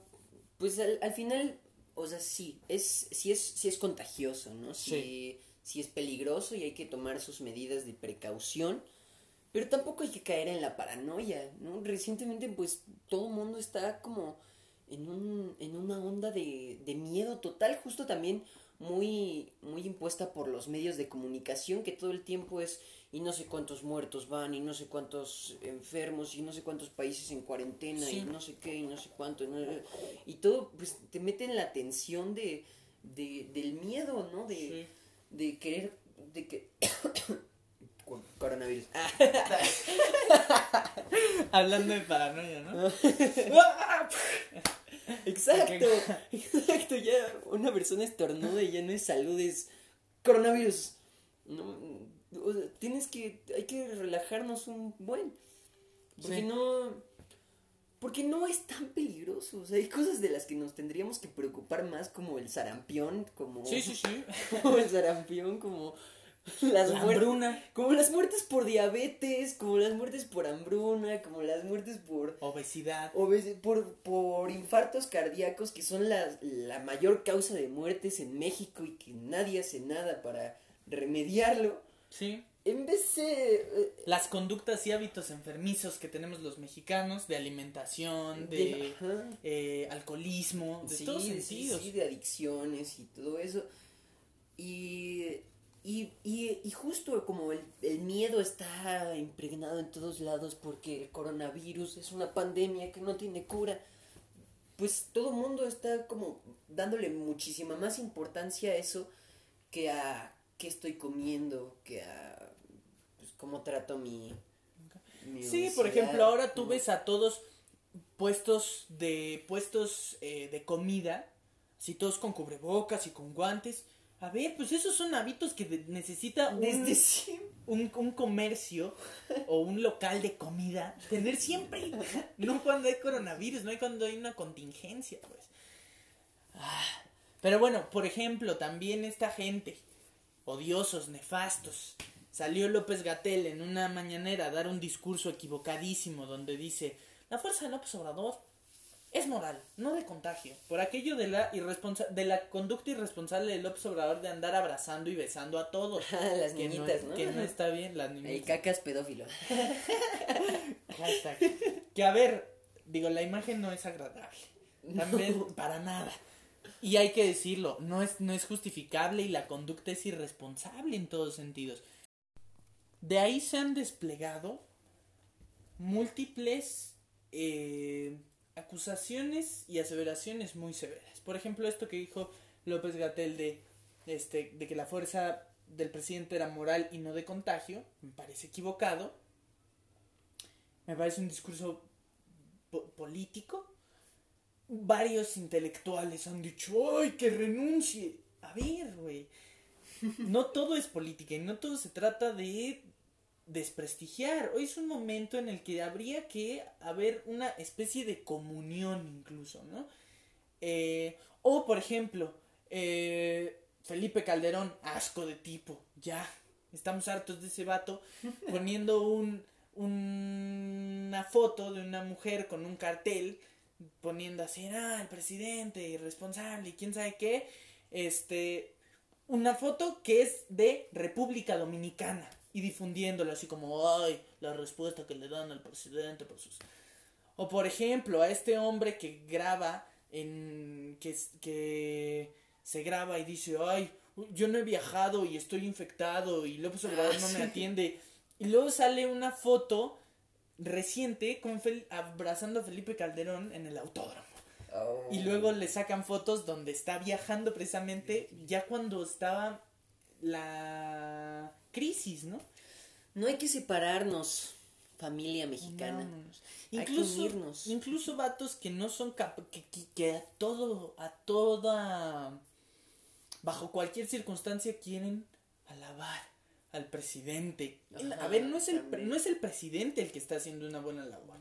pues al, al final, o sea, sí, es, sí es, sí es contagioso, ¿no? Sí, Sí. sí es peligroso y hay que tomar sus medidas de precaución. Pero tampoco hay que caer en la paranoia, ¿no? Recientemente, pues, todo el mundo está como en, un, en una onda de, de miedo total, justo también muy, muy impuesta por los medios de comunicación, que todo el tiempo es, y no sé cuántos muertos van, y no sé cuántos enfermos, y no sé cuántos países en cuarentena, Sí. y no sé qué, y no sé cuánto, ¿no? y todo, pues, te mete en la tensión de, de, del miedo, ¿no? De, Sí. de querer, de que... Coronavirus. Hablando de paranoia, ¿no? Exacto, exacto, ya una persona estornuda y ya no es salud, es coronavirus. No, o sea, tienes que, hay que relajarnos un buen, porque Sí. no, porque no es tan peligroso, o sea, hay cosas de las que nos tendríamos que preocupar más como el sarampión, como, Sí, sí, sí. como el sarampión, como las La hambruna. como las muertes por diabetes, como las muertes por hambruna, como las muertes por Obesidad. Obes- por, por infartos cardíacos, que son la, la mayor causa de muertes en México y que nadie hace nada para remediarlo. Sí. En vez de... eh, Las conductas y hábitos enfermizos que tenemos los mexicanos, de alimentación, de, eh, alcoholismo, de sí, todos sí, sentidos. sí, de adicciones y todo eso. Y Y, y, y justo como el, el miedo está impregnado en todos lados porque el coronavirus es una pandemia que no tiene cura, pues todo el mundo está como dándole muchísima más importancia a eso que a qué estoy comiendo, que a pues, cómo trato mi... mi Sí, por ejemplo, ahora tú ves a todos puestos de puestos eh, de comida, así todos con cubrebocas y con guantes. A ver, pues esos son hábitos que necesita un, Desde siempre. un, un comercio o un local de comida tener siempre. No cuando hay coronavirus, no hay cuando hay una contingencia, pues. Ah, pero bueno, por ejemplo, también esta gente, odiosos, nefastos. Salió López Gatel en una mañanera a dar un discurso equivocadísimo donde dice, la fuerza de López Obrador es moral, no de contagio. Por aquello de la, irresponsa- de la conducta irresponsable de López Obrador de andar abrazando y besando a todos. Las que niñitas, no, ¿no? Que no está bien, las El niñitas. cacas pedófilo. Hashtag. Que a ver, digo, la imagen no es agradable. También, para nada. Y hay que decirlo, no es, no es justificable y la conducta es irresponsable en todos sentidos. De ahí se han desplegado múltiples eh, acusaciones y aseveraciones muy severas. Por ejemplo, esto que dijo López Gatel de, este, de que la fuerza del presidente era moral y no de contagio, me parece equivocado. Me parece un discurso po- político. Varios intelectuales han dicho, ¡ay, que renuncie! A ver, güey. No todo es política y no todo se trata de desprestigiar. Hoy es un momento en el que habría que haber una especie de comunión incluso, ¿no? Eh, o, por ejemplo, eh, Felipe Calderón, asco de tipo, ya. Estamos hartos de ese vato poniendo un, un- una foto de una mujer con un cartel poniendo así, ah, el presidente irresponsable y quién sabe qué. Este, una foto que es de República Dominicana y difundiéndolo así como, ay, la respuesta que le dan al presidente por sus... O por ejemplo, a este hombre que graba en... que, que se graba y dice, ay, yo no he viajado y estoy infectado y López Obrador no me atiende. Y luego sale una foto reciente con Fel- abrazando a Felipe Calderón en el autódromo. Y luego le sacan fotos donde está viajando precisamente ya cuando estaba la crisis, ¿no? No hay que separarnos, familia mexicana. Vámonos. Hay que Incluso, incluso vatos que no son cap que, que, que a todo, a toda, bajo cualquier circunstancia quieren alabar al presidente. El- a ver, no es, el, también. no es el presidente el que está haciendo una buena labor.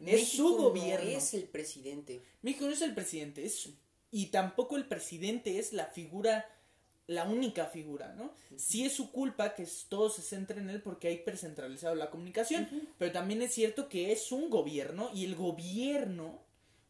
es México su no gobierno. es el presidente. México no es el presidente, es y tampoco el presidente es la figura, la única figura, ¿no? Sí es su culpa que todo se centre en él porque hay hipercentralizado la comunicación, pero también es cierto que es un gobierno y el gobierno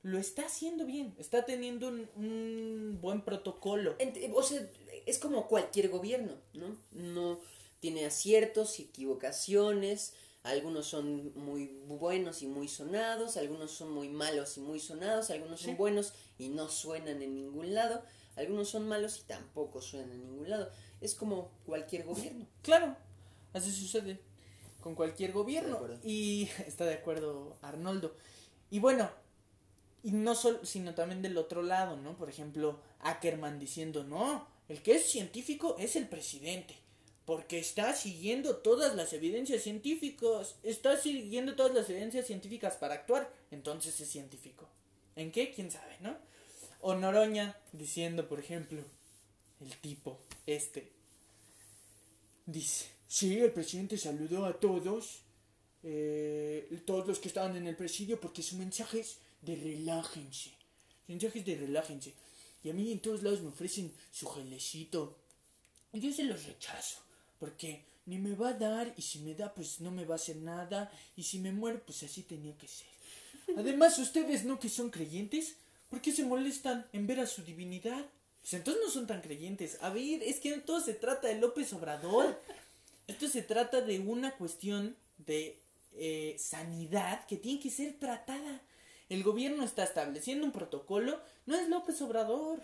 lo está haciendo bien, está teniendo un, un buen protocolo. Ent- O sea, es como cualquier gobierno, ¿no? No tiene aciertos y equivocaciones. Algunos son muy buenos y muy sonados, algunos son muy malos y muy sonados, algunos son Sí. buenos y no suenan en ningún lado, algunos son malos y tampoco suenan en ningún lado. Es como cualquier gobierno. Claro, así sucede con cualquier gobierno. acuerdo. Y está de acuerdo Arnoldo. Y bueno, y no solo, sino también del otro lado, ¿no? Por ejemplo, Ackerman diciendo, no, el que es científico es el presidente. Porque está siguiendo todas las evidencias científicas. Está siguiendo todas las evidencias científicas para actuar. Entonces es científico. ¿En qué? ¿Quién sabe, no? O Noroña diciendo, por ejemplo, el tipo, este, Dice, sí, el presidente saludó a todos, eh, todos los que estaban en el presidio, porque su mensaje es de relájense. Su mensaje es de relájense. Y a mí en todos lados me ofrecen su gelecito. Yo se los rechazo, porque ni me va a dar, y si me da, pues no me va a hacer nada, y si me muero, pues así tenía que ser. Además, ustedes no que son creyentes, ¿por qué se molestan en ver a su divinidad? Pues entonces no son tan creyentes. A ver, es que todo se trata de López Obrador. Esto se trata de una cuestión de eh, sanidad que tiene que ser tratada. El gobierno está estableciendo un protocolo, no es López Obrador.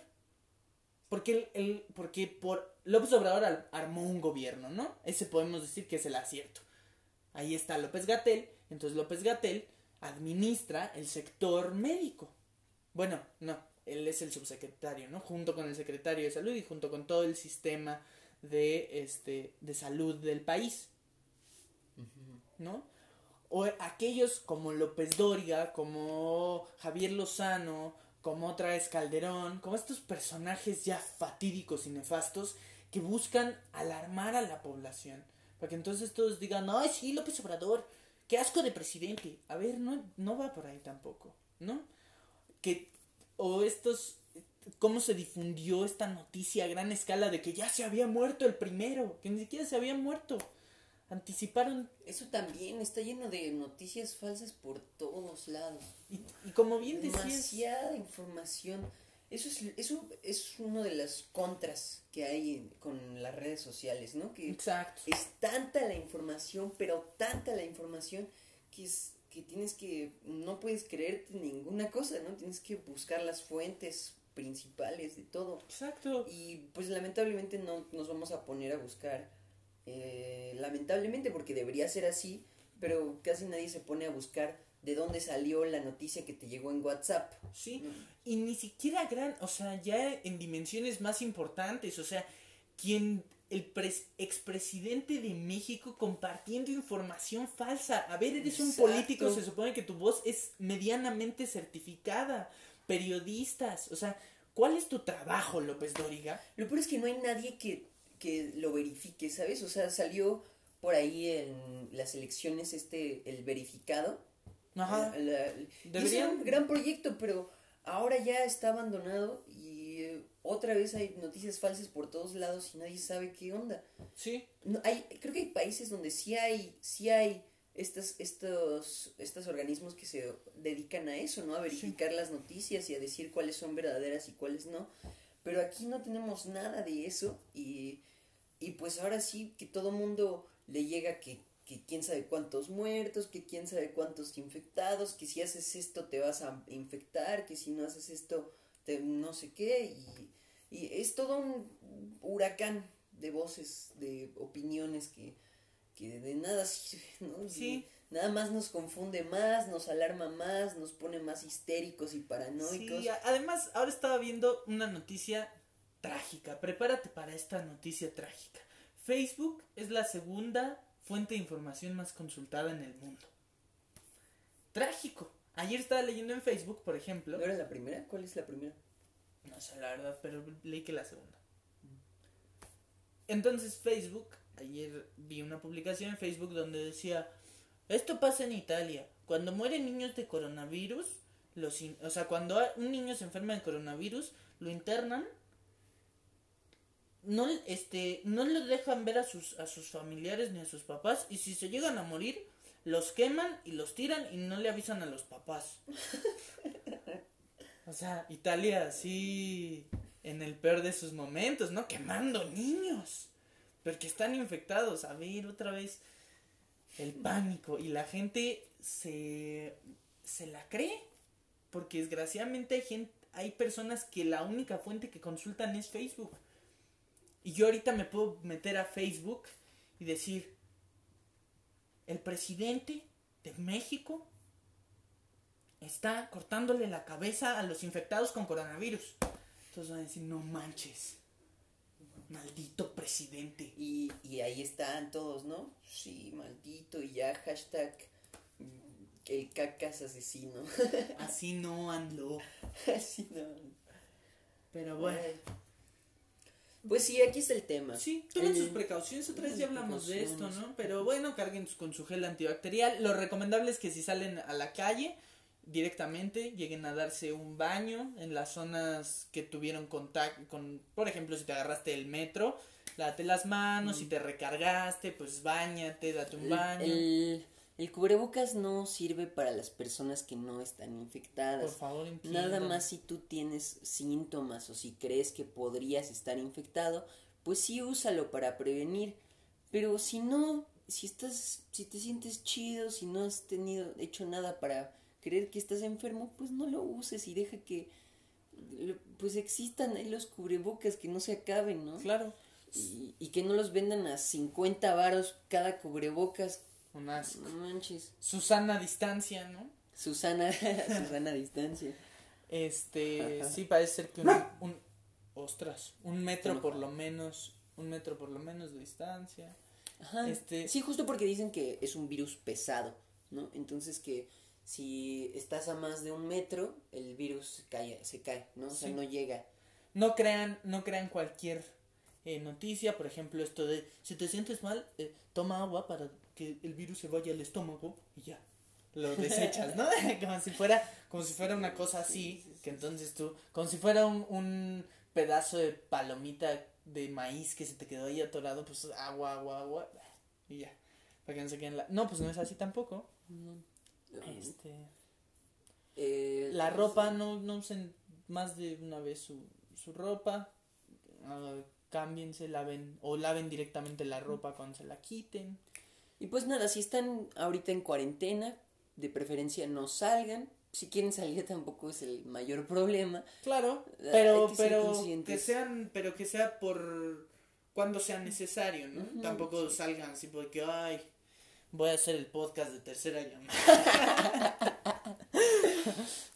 Porque, el- porque por López Obrador armó un gobierno, ¿no? Ese podemos decir que es el acierto. Ahí está López Gatel, entonces López Gatel administra el sector médico. Bueno, no, él es el subsecretario, ¿no? Junto con el secretario de salud y junto con todo el sistema de este de salud del país. ¿No? O aquellos como López Dóriga, como Javier Lozano, como otra vez Calderón, como estos personajes ya fatídicos y nefastos que buscan alarmar a la población. Para que entonces todos digan, ay, sí, López Obrador, qué asco de presidente. A ver, no, no va por ahí tampoco, ¿no? Que, o estos, cómo se difundió esta noticia a gran escala de que ya se había muerto el primero, que ni siquiera se había muerto. Anticiparon Eso también está lleno de noticias falsas por todos lados. Y, y como bien decías, Demasiada información. Eso es, eso es uno de las contras que hay en- con las redes sociales, ¿no? Que exacto, es tanta la información, pero tanta la información que es que tienes que no puedes creerte ninguna cosa, ¿no? Tienes que buscar las fuentes principales de todo. exacto. Y pues lamentablemente no nos vamos a poner a buscar, eh, lamentablemente porque debería ser así, pero casi nadie se pone a buscar de dónde salió la noticia que te llegó en WhatsApp. Sí, y ni siquiera gran, o sea, ya en dimensiones más importantes, o sea, quien el pres- expresidente de México compartiendo información falsa. A ver, eres un político, se supone que tu voz es medianamente certificada. Periodistas, o sea, ¿cuál es tu trabajo, López Dóriga? Lo peor es que no hay nadie que, que lo verifique, ¿sabes? O sea, salió por ahí en las elecciones este, el verificado. Ajá. La- la- Deberían- era un gran proyecto, pero ahora ya está abandonado y eh, otra vez hay noticias falsas por todos lados y nadie sabe qué onda. Sí, No, hay, creo que hay países donde sí hay, sí hay estos, estos, estos organismos que se dedican a eso, ¿no? A verificar las noticias y a decir cuáles son verdaderas y cuáles no. Pero aquí no tenemos nada de eso y, y pues ahora sí que todo mundo le llega que, que quién sabe cuántos muertos, que quién sabe cuántos infectados, que si haces esto te vas a infectar, que si no haces esto te no sé qué y, y es todo un huracán de voces, de opiniones que, que de nada Sí. Nada más nos confunde más, nos alarma más, nos pone más histéricos y paranoicos. Sí, además, ahora estaba viendo una noticia trágica. Prepárate para esta noticia trágica. Facebook es la segunda fuente de información más consultada en el mundo. Trágico. Ayer estaba leyendo en Facebook, por ejemplo. ¿No era la primera? ¿Cuál es la primera? No sé la verdad, pero leí que la segunda. Entonces Facebook, ayer vi una publicación en Facebook donde decía, esto pasa en Italia, cuando mueren niños de coronavirus, los in- o sea, cuando un niño se enferma de coronavirus, lo internan, no, este, no le dejan ver a sus, a sus familiares ni a sus papás, y si se llegan a morir, los queman y los tiran y no le avisan a los papás. O sea, Italia así en el peor de sus momentos, ¿no? Quemando niños. Porque están infectados. A ver, otra vez el pánico. Y la gente se, se la cree. Porque desgraciadamente hay gente, hay personas que la única fuente que consultan es Facebook. Y yo ahorita me puedo meter a Facebook y decir, el presidente de México está cortándole la cabeza a los infectados con coronavirus. Entonces van a decir, no manches. Maldito presidente. Y, y ahí están todos, ¿no? Sí, maldito, y ya hashtag mm, el cacas asesino. Así no ando. Así no. Pero bueno. Pues sí, aquí está el tema. Sí, tomen Eh, sus precauciones. Otra vez ya hablamos de esto. ¿no? Pero bueno, carguen con su gel antibacterial. Lo recomendable es que si salen a la calle directamente lleguen a darse un baño en las zonas que tuvieron contacto con, por ejemplo, si te agarraste el metro, lávate las manos, si te recargaste, pues bañate, date un baño. el, el cubrebocas no sirve para las personas que no están infectadas. Por favor, Nada entiendan. más si tú tienes síntomas o si crees que podrías estar infectado, pues sí úsalo para prevenir. Pero si no, si estás, si te sientes chido, si no has tenido hecho nada para creer que estás enfermo, pues no lo uses y deja que pues existan ahí los cubrebocas que no se acaben, ¿no? Claro. Y, y que no los vendan a 50 varos cada cubrebocas. Un asco. No manches. Susana distancia, ¿no? Susana, Susana a distancia. Este, Ajá. sí, parece ser que un, un ostras, un metro por lo menos, un metro por lo menos de distancia. Ajá. Este- Sí, justo porque dicen que es un virus pesado, ¿no? Entonces que si estás a más de un metro, el virus se cae, se cae ¿no? O sea, Sí. no llega. No crean, no crean cualquier eh, noticia, por ejemplo, esto de si te sientes mal, eh, toma agua para que el virus se vaya al estómago y ya. Lo desechas, ¿no? como si fuera, como si fuera una cosa así, que entonces tú, como si fuera un, un pedazo de palomita de maíz que se te quedó ahí atorado, pues agua, agua, agua, y ya. Para que no se queden la... No, pues no es así tampoco. Este, Eh, la ropa, no, no usen más de una vez su, su ropa. Ah, cámbiense, laven o laven directamente la ropa cuando se la quiten. Y pues nada, si están ahorita en cuarentena, de preferencia no salgan. Si quieren salir tampoco es el mayor problema. Claro, pero que pero que sean pero que sea por cuando sea necesario, ¿no? Tampoco salgan así porque ay, voy a hacer el podcast de tercera llamada.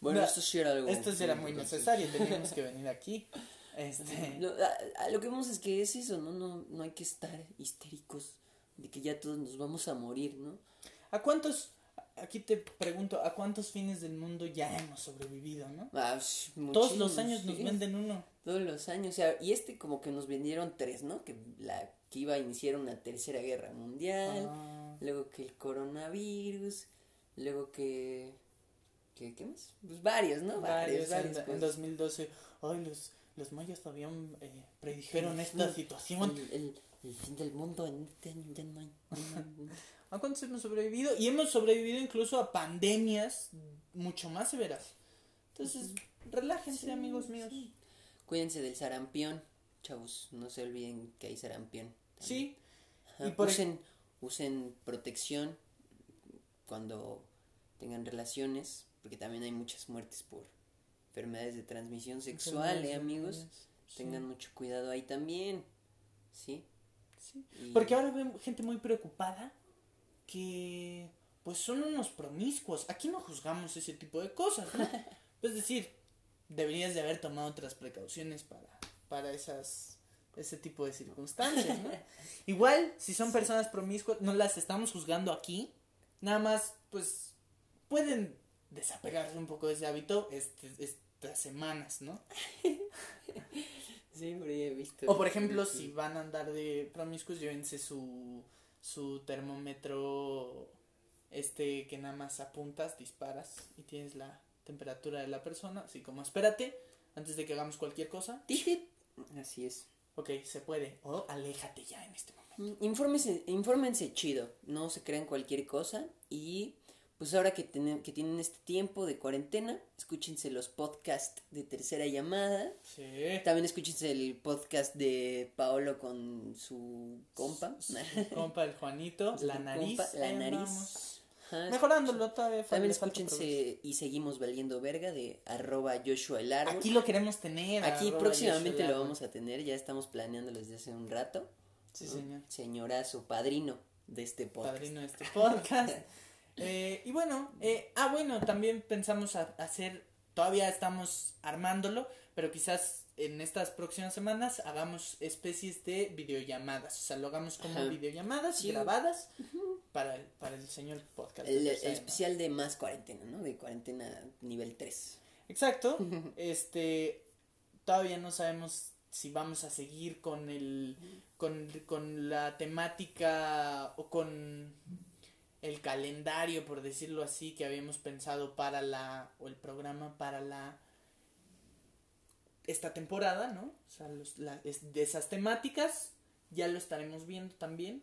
Bueno, No, esto sí era algo. Esto sí era muy necesario, teníamos que venir aquí. Este, Lo, a- a lo que vemos es que es eso, ¿no? No, no hay que estar histéricos de que ya todos nos vamos a morir, ¿no? ¿A cuántos aquí te pregunto, ¿a cuántos fines del mundo ya hemos sobrevivido, no? Ah, Todos los años nos sí. venden uno. Todos los años, o sea, y este como que nos vendieron tres, ¿no? Que la que iba a iniciar una tercera guerra mundial, Ah, luego que el coronavirus, luego que... que ¿Qué más? Pues varios, ¿no? varios, en, en cosas. 2012, ay, los, los mayas todavía eh, predijeron esta situación. El, el- fin del mundo en este año ya no hay. ¿A cuántos hemos sobrevivido? Y hemos sobrevivido incluso a pandemias mucho más severas. Entonces, relájense, amigos míos. Cuídense del sarampión, chavos, no se olviden que hay sarampión. Sí. Ajá, Y por usen, usen protección cuando tengan relaciones, porque también hay muchas muertes por enfermedades de transmisión sexual, ¿eh, amigos? Sí. Tengan mucho cuidado ahí también, ¿sí? Sí. Y- Porque ahora veo gente muy preocupada que pues son unos promiscuos. Aquí no juzgamos ese tipo de cosas, ¿no? es decir, deberías de haber tomado otras precauciones para, para esas ese tipo de circunstancias, ¿no? Igual, si son personas promiscuas, no las estamos juzgando aquí. Nada más, pues, pueden desapegarse un poco de ese hábito este, estas semanas, ¿no? Sí, he visto. O por ejemplo, si van a andar de promiscuos, llévense su, su termómetro, este que nada más apuntas, disparas y tienes la temperatura de la persona, así como espérate, antes de que hagamos cualquier cosa, Así es. ok, se puede, o aléjate ya en este momento. Mm, Infórmense, infórmense chido, no se crean cualquier cosa y pues ahora que, tienen que tienen este tiempo de cuarentena, escúchense los podcasts de tercera llamada, Sí. también escúchense el podcast de Paolo con su compa. Su compa el Juanito, la nariz. compa, la ahí nariz. Ajá, Mejorándolo todavía. También escúchense y seguimos valiendo verga de arroba Joshua el árbol. Aquí lo queremos tener. Aquí próximamente lo vamos a tener, ya estamos planeando desde hace un rato. Sí, señor. Señorazo, padrino de este podcast. padrino de este podcast. Eh, y bueno, eh, ah, bueno, también pensamos a- hacer, todavía estamos armándolo, pero quizás en estas próximas semanas hagamos especies de videollamadas. O sea, lo hagamos como Ajá. videollamadas Sí. grabadas para, el, para el señor podcast. El, especial de más cuarentena, ¿no? De cuarentena nivel 3. Exacto. Este todavía no sabemos si vamos a seguir con el con, con la temática o con el calendario, por decirlo así, que habíamos pensado para la o el programa para la esta temporada, ¿no? O sea, los, la- de esas temáticas ya lo estaremos viendo también,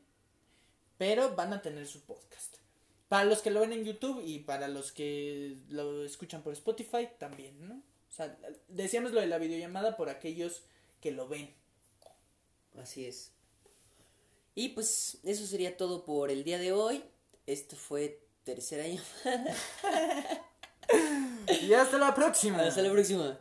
pero van a tener su podcast. Para los que lo ven en YouTube y para los que lo escuchan por Spotify también, ¿no? O sea, decíamos lo de la videollamada por aquellos que lo ven. Así es. Y pues eso sería todo por el día de hoy. Esto fue tercera llamada. Y hasta la próxima. Hasta la próxima.